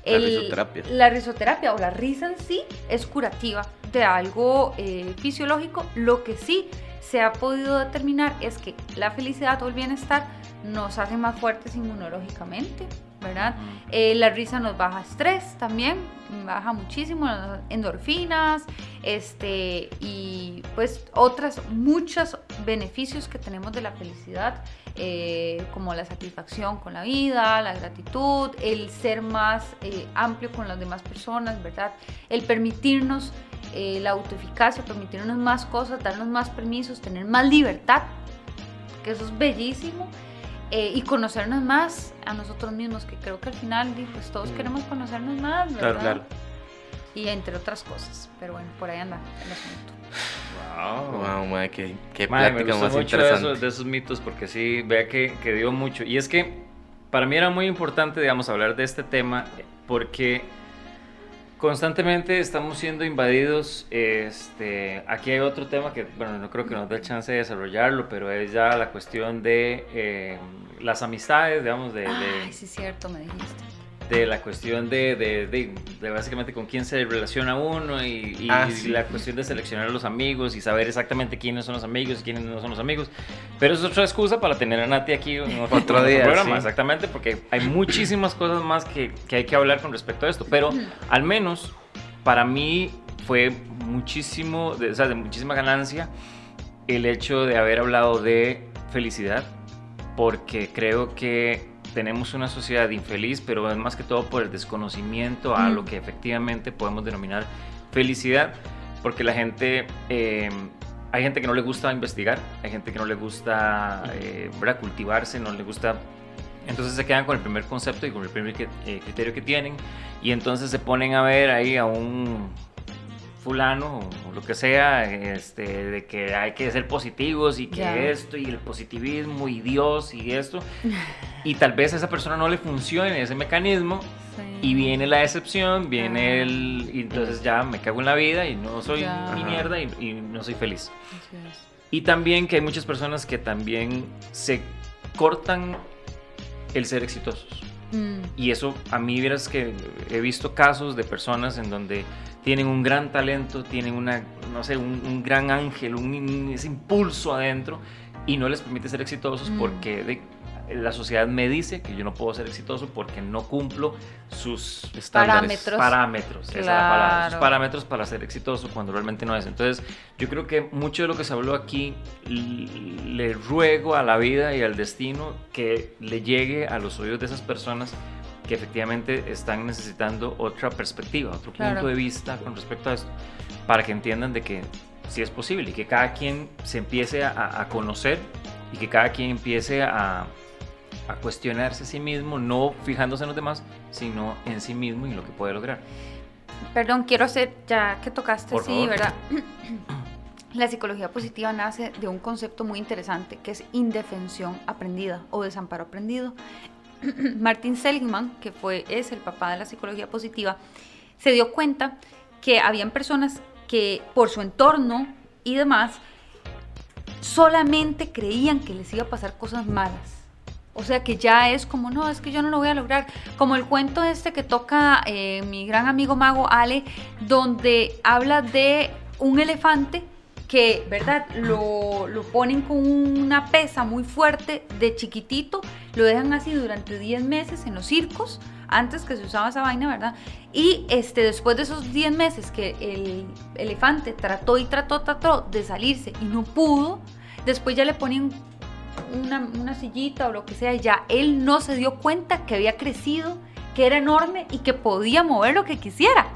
La risoterapia. La risoterapia o la risa en sí es curativa de algo eh, fisiológico. Lo que sí se ha podido determinar es que la felicidad o el bienestar nos hace más fuertes inmunológicamente, ¿verdad? Eh, la risa nos baja estrés también, baja muchísimo las endorfinas, este, y pues otras muchos beneficios que tenemos de la felicidad, eh, como la satisfacción con la vida, la gratitud, el ser más eh, amplio con las demás personas, ¿verdad? El permitirnos eh, la autoeficacia, permitirnos más cosas, darnos más permisos, tener más libertad, que eso es bellísimo eh, y conocernos más a nosotros mismos, que creo que al final pues todos Mm. queremos conocernos más, ¿verdad? Claro, claro. Y entre otras cosas, pero bueno, por ahí anda el asunto. Wow. Wow, madre, qué, qué Madre, me plática gustó más mucho de interesante. esos, de esos mitos porque sí, vea que, que dio mucho. Y es que para mí era muy importante, digamos, hablar de este tema porque constantemente estamos siendo invadidos. Este, aquí hay otro tema que, bueno, no creo que nos dé chance de desarrollarlo, pero es ya la cuestión de eh, las amistades, digamos, de, de- Ay, sí, es cierto, me dijiste. De la cuestión de, de, de- de básicamente con quién se relaciona uno y, y Ah, sí. la cuestión de seleccionar a los amigos y saber exactamente quiénes son los amigos y quiénes no son los amigos. Pero eso es otra excusa para tener a Nati aquí en otro, Otro en día, programa, sí. exactamente, porque hay muchísimas cosas más que, que hay que hablar con respecto a esto. Pero al menos para mí fue muchísimo, de, o sea, de muchísima ganancia el hecho de haber hablado de felicidad, porque creo que tenemos una sociedad infeliz, pero es más que todo por el desconocimiento a Mm. lo que efectivamente podemos denominar felicidad, porque la gente, eh, hay gente que no le gusta investigar, hay gente que no le gusta eh, cultivarse, no le gusta... Entonces se quedan con el primer concepto y con el primer que- eh, criterio que tienen y entonces se ponen a ver ahí a un fulano o, lo que sea, este, de que hay que ser positivos y que esto y el positivismo y Dios y esto. (laughs) Y tal vez a esa persona no le funcione ese mecanismo Sí. y viene la decepción, viene Ah. el... Y entonces ya me cago en la vida y no soy ni Ajá. mierda y, y no soy feliz. Y también que hay muchas personas que también se cortan el ser exitosos. Mm, Y eso a mí vieras que he visto casos de personas en donde tienen un gran talento, tienen una, no sé, un, un gran ángel, un, ese impulso adentro y no les permite ser exitosos Mm. porque de- la sociedad me dice que yo no puedo ser exitoso porque no cumplo sus Estándares. Parámetros. parámetros, esa es la palabra, sus Claro. parámetros para ser exitoso cuando realmente no es. Entonces, yo creo que mucho de lo que se habló aquí le ruego a la vida y al destino que le llegue a los oídos de esas personas que efectivamente están necesitando otra perspectiva, otro Claro. punto de vista con respecto a esto, para que entiendan de que sí es posible y que cada quien se empiece a, a conocer y que cada quien empiece a, a cuestionarse a sí mismo, no fijándose en los demás, sino en sí mismo y lo que puede lograr. Perdón, quiero hacer, ya que tocaste, Por sí, favor. ¿verdad? (clears throat) La psicología positiva nace de un concepto muy interesante que es indefensión aprendida o desamparo aprendido. (clears throat) Martin Seligman, que fue, es el papá de la psicología positiva, se dio cuenta que habían personas que por su entorno y demás solamente creían que les iba a pasar cosas malas. O sea que ya es como, no, es que yo no lo voy a lograr. Como el cuento este que toca eh, mi gran amigo mago Ale, donde habla de un elefante que, ¿verdad? Lo, lo ponen con una pesa muy fuerte de chiquitito, lo dejan así durante 10 meses en los circos, antes que se usaba esa vaina, ¿verdad? Y este, después de esos 10 meses que el elefante trató y trató, trató de salirse y no pudo, después ya le ponen una, una sillita o lo que sea, y ya él no se dio cuenta que había crecido, que era enorme y que podía mover lo que quisiera,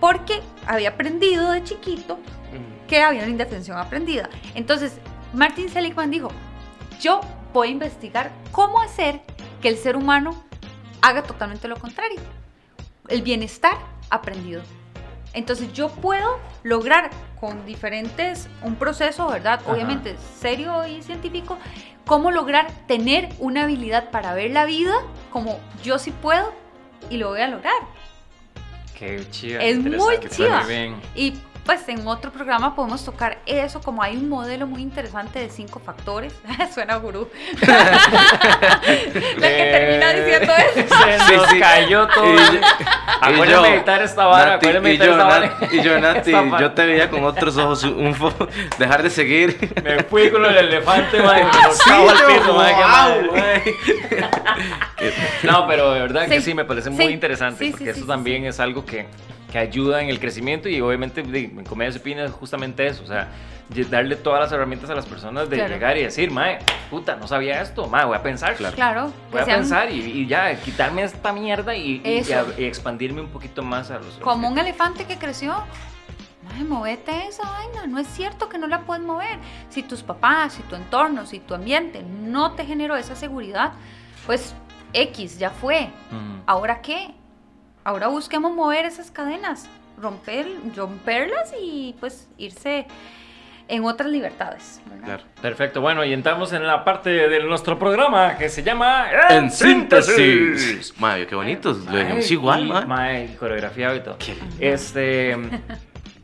porque había aprendido de chiquito que había una indefensión aprendida. Entonces, Martin Seligman dijo, yo voy a investigar cómo hacer que el ser humano haga totalmente lo contrario, el bienestar aprendido. Entonces yo puedo lograr con diferentes, un proceso, ¿verdad? Ajá. Obviamente serio y científico, cómo lograr tener una habilidad para ver la vida como yo sí puedo y lo voy a lograr. Qué chiva. Es muy bien. Y pues en otro programa podemos tocar eso, como hay un modelo muy interesante de cinco factores. (laughs) Suena gurú. (laughs) La que termina diciendo eso. (laughs) Se Sí, nos sí. cayó todo. Y yo- Acuérdame yo, de editar esta vara, Nati, acuérdame de y editar yo, esta vara. Y yo, Nati, yo te veía con otros ojos, un fo- dejar de seguir. Me fui con el elefante, madre. Cagó al piso, madre, qué wow, madre. güey. No, pero de verdad que Sí, sí, me parece muy sí, interesante. sí, sí, porque sí, eso sí, también es algo que, que ayuda en el crecimiento y obviamente en Comedia Supina es justamente eso. O sea, darle todas las herramientas a las personas de Claro. llegar y decir, madre, puta, no sabía esto, madre, voy a pensar. Claro. Claro, Voy a sean pensar y, y ya, quitarme esta mierda y, y- a- y expandirme un poquito más a los. como un elefante que creció. Ay, movete esa vaina, no es cierto que no la puedes mover. Si tus papás, si tu entorno, si tu ambiente no te generó esa seguridad, pues X, ya fue. Mm. ¿Ahora qué? Ahora busquemos mover esas cadenas, romper, romperlas y pues irse en otras libertades. ¿verdad? Claro. Perfecto, bueno, y entramos en la parte de nuestro programa que se llama En síntesis. Mayo, qué bonitos. Lo dejamos Ay, igual, y, man. mae, coreografiado y todo. Qué lindo. Este,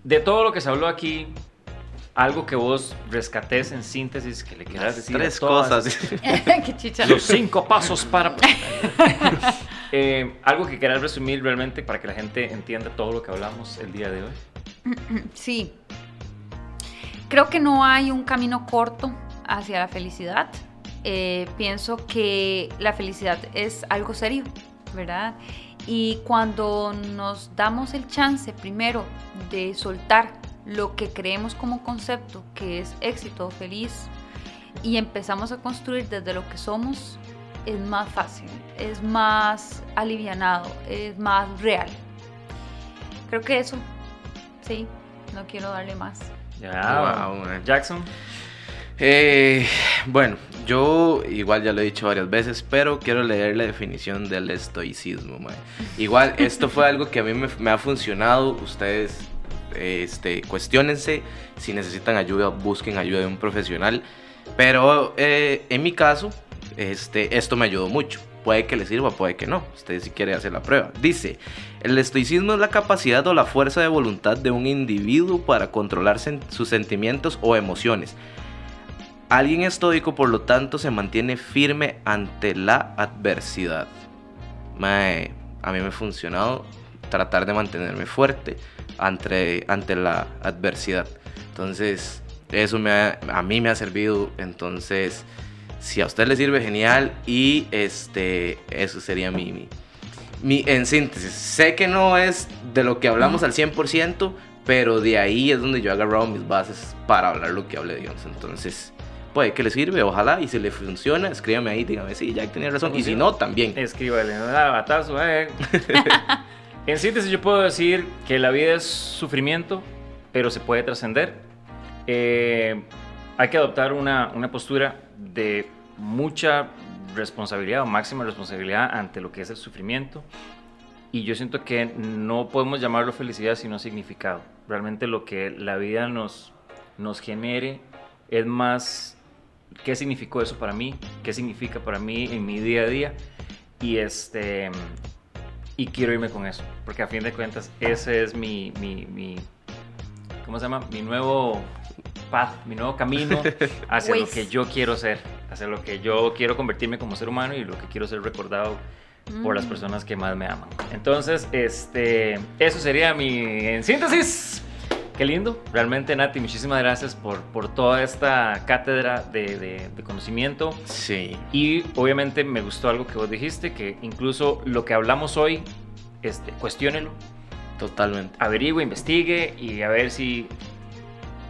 de todo lo que se habló aquí, algo que vos rescatés en síntesis que le quieras decir a Tres todas- cosas. (laughs) Qué chicha. Los cinco pasos para. (laughs) Eh, algo que quieras resumir realmente para que la gente entienda todo lo que hablamos el día de hoy. (clears throat) Sí. Creo que no hay un camino corto hacia la felicidad. Eh, pienso que la felicidad es algo serio, ¿verdad? Y cuando nos damos el chance primero de soltar lo que creemos como concepto, que es éxito, feliz, y empezamos a construir desde lo que somos, es más fácil, es más alivianado, es más real. Creo que eso, sí, no quiero darle más. Ya, Wow, man. Jackson. Eh, bueno, yo igual ya lo he dicho varias veces, pero quiero leer la definición del estoicismo. mae. Igual, esto fue algo que a mí me, me ha funcionado. Ustedes este, cuestionense. Si necesitan ayuda, busquen ayuda de un profesional. Pero eh, en mi caso, este, esto me ayudó mucho. Puede que le sirva, puede que no. Usted si quiere hacer la prueba. Dice, el estoicismo es la capacidad o la fuerza de voluntad de un individuo para controlar sus sentimientos o emociones. Alguien estoico, por lo tanto, se mantiene firme ante la adversidad. a mí me ha funcionado tratar de mantenerme fuerte ante, ante la adversidad. Entonces, eso me a mí me ha servido. Entonces, si a usted le sirve, genial. Y este, eso sería mi, mi, en síntesis. Sé que no es de lo que hablamos al 100%, pero de ahí es donde yo he agarrado mis bases para hablar lo que hable Dios. Entonces, puede que le sirve, ojalá. Y si le funciona, escríbame ahí, dígame, sí, ya tenía razón. Y si no, también. Escríbale, no batazo, eh. (laughs) En síntesis, yo puedo decir que la vida es sufrimiento, pero se puede trascender. Eh, hay que adoptar una, una postura de mucha responsabilidad o máxima responsabilidad ante lo que es el sufrimiento. Y yo siento que no podemos llamarlo felicidad sino significado. Realmente lo que la vida nos, nos genere es más qué significó eso para mí, qué significa para mí en mi día a día. Y este y quiero irme con eso, porque a fin de cuentas ese es mi, mi, mi ¿cómo se llama? Mi nuevo path, mi nuevo camino (laughs) hacia lo que yo quiero ser, hacia lo que yo quiero convertirme como ser humano y lo que quiero ser recordado por las mm. personas que más me aman. Entonces, este, eso sería mi en síntesis. Qué lindo, realmente Nati, muchísimas gracias por, por toda esta cátedra de, de, conocimiento. Sí. Y obviamente me gustó algo que vos dijiste, que incluso lo que hablamos hoy, este, cuestiónelo. Totalmente. Averigüe, investigue y a ver si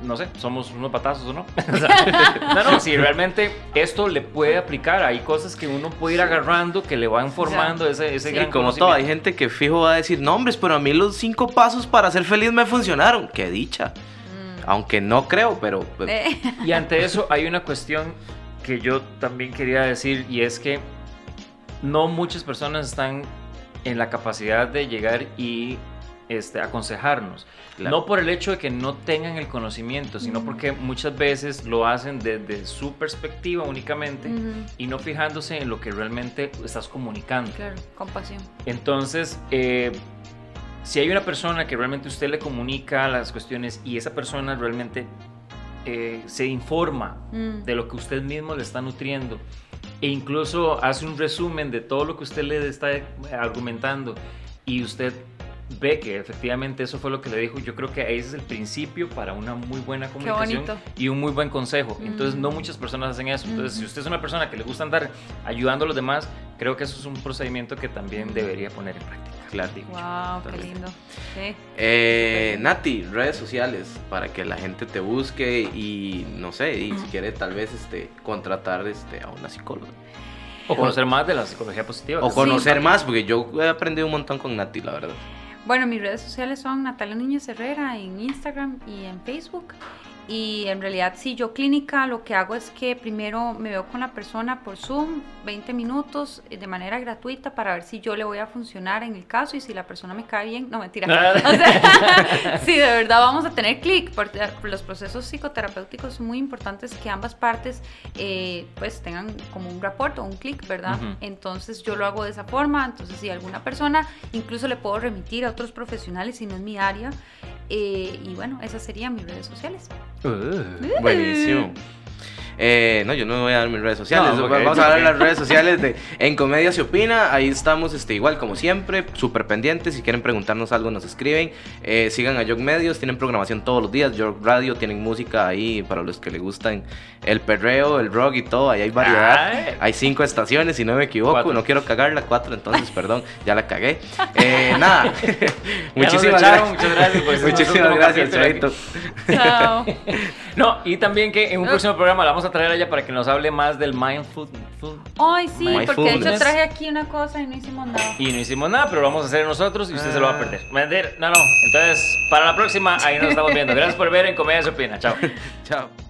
no sé, somos unos patazos o no. (laughs) (laughs) no, no, si realmente esto le puede aplicar, hay cosas que uno puede ir agarrando que le van formando ese, ese sí, como todo, hay gente que fijo va a decir, no, hombres, pero a mí los cinco pasos para ser feliz me funcionaron. Qué dicha. Mm. Aunque no creo, pero... Eh. (laughs) Y ante eso hay una cuestión que yo también quería decir y es que no muchas personas están en la capacidad de llegar y este, aconsejarnos. No por el hecho de que no tengan el conocimiento, sino porque muchas veces lo hacen desde su perspectiva únicamente y no fijándose en lo que realmente estás comunicando. Claro, compasión. Entonces, eh, si hay una persona que realmente usted le comunica las cuestiones y esa persona realmente eh, se informa mm. de lo que usted mismo le está nutriendo e incluso hace un resumen de todo lo que usted le está argumentando y usted ve que efectivamente eso fue lo que le dijo, yo creo que ese es el principio para una muy buena comunicación y un muy buen consejo. Entonces no mm. muchas personas hacen eso. Entonces si usted es una persona que le gusta andar ayudando a los demás, creo que eso es un procedimiento que también debería poner en práctica. Claro. Wow, qué lindo. Eh, Nati, redes sociales para que la gente te busque y no sé, y si quiere tal vez este contratar este a una psicóloga. O conocer más de la psicología positiva. O conocer más, porque yo he aprendido un montón con Nati, la verdad. Bueno, mis redes sociales son Natalia Niñez Herrera en Instagram y en Facebook. Y en realidad, sí, yo clínica lo que hago es que primero me veo con la persona por Zoom 20 minutos eh, de manera gratuita para ver si yo le voy a funcionar en el caso y si la persona me cae bien. No, mentira. (laughs) Ah. (laughs) sí, de verdad vamos a tener clic. Porque los procesos psicoterapéuticos son muy importantes que ambas partes eh, pues tengan como un rapport o un clic, ¿verdad? Entonces yo lo hago de esa forma. Entonces, si alguna persona, incluso le puedo remitir a otros profesionales si no es mi área. Eh, y bueno, esas serían mis redes sociales. Uh, buenísimo. Eh, no, yo no voy a dar mis redes sociales. Vamos a dar las redes sociales de En Comedia se opina. Ahí estamos este, igual como siempre, súper pendientes. Si quieren preguntarnos algo, nos escriben. Eh, sigan a York Medios, tienen programación todos los días. York Radio, tienen música ahí para los que les gustan el perreo, el rock y todo. Ahí hay variedad. Hay cinco estaciones, si no me equivoco. No quiero cagarla, cuatro, entonces, (laughs) perdón, ya la cagué. Eh, nada. (laughs) (laughs) Muchísimas gracias. Muchas gracias. Muchísimas gracias. Chao. no, y también que en un próximo programa la vamos a traer allá para que nos hable más del mindful. Ay, sí, porque de hecho traje aquí una cosa y no hicimos nada. Y no hicimos nada, pero lo vamos a hacer nosotros y usted se lo va a ah. perder. No, no. Entonces, para la próxima, ahí nos estamos viendo. Gracias por ver en Comedia Supina. Chao. (laughs) Chao.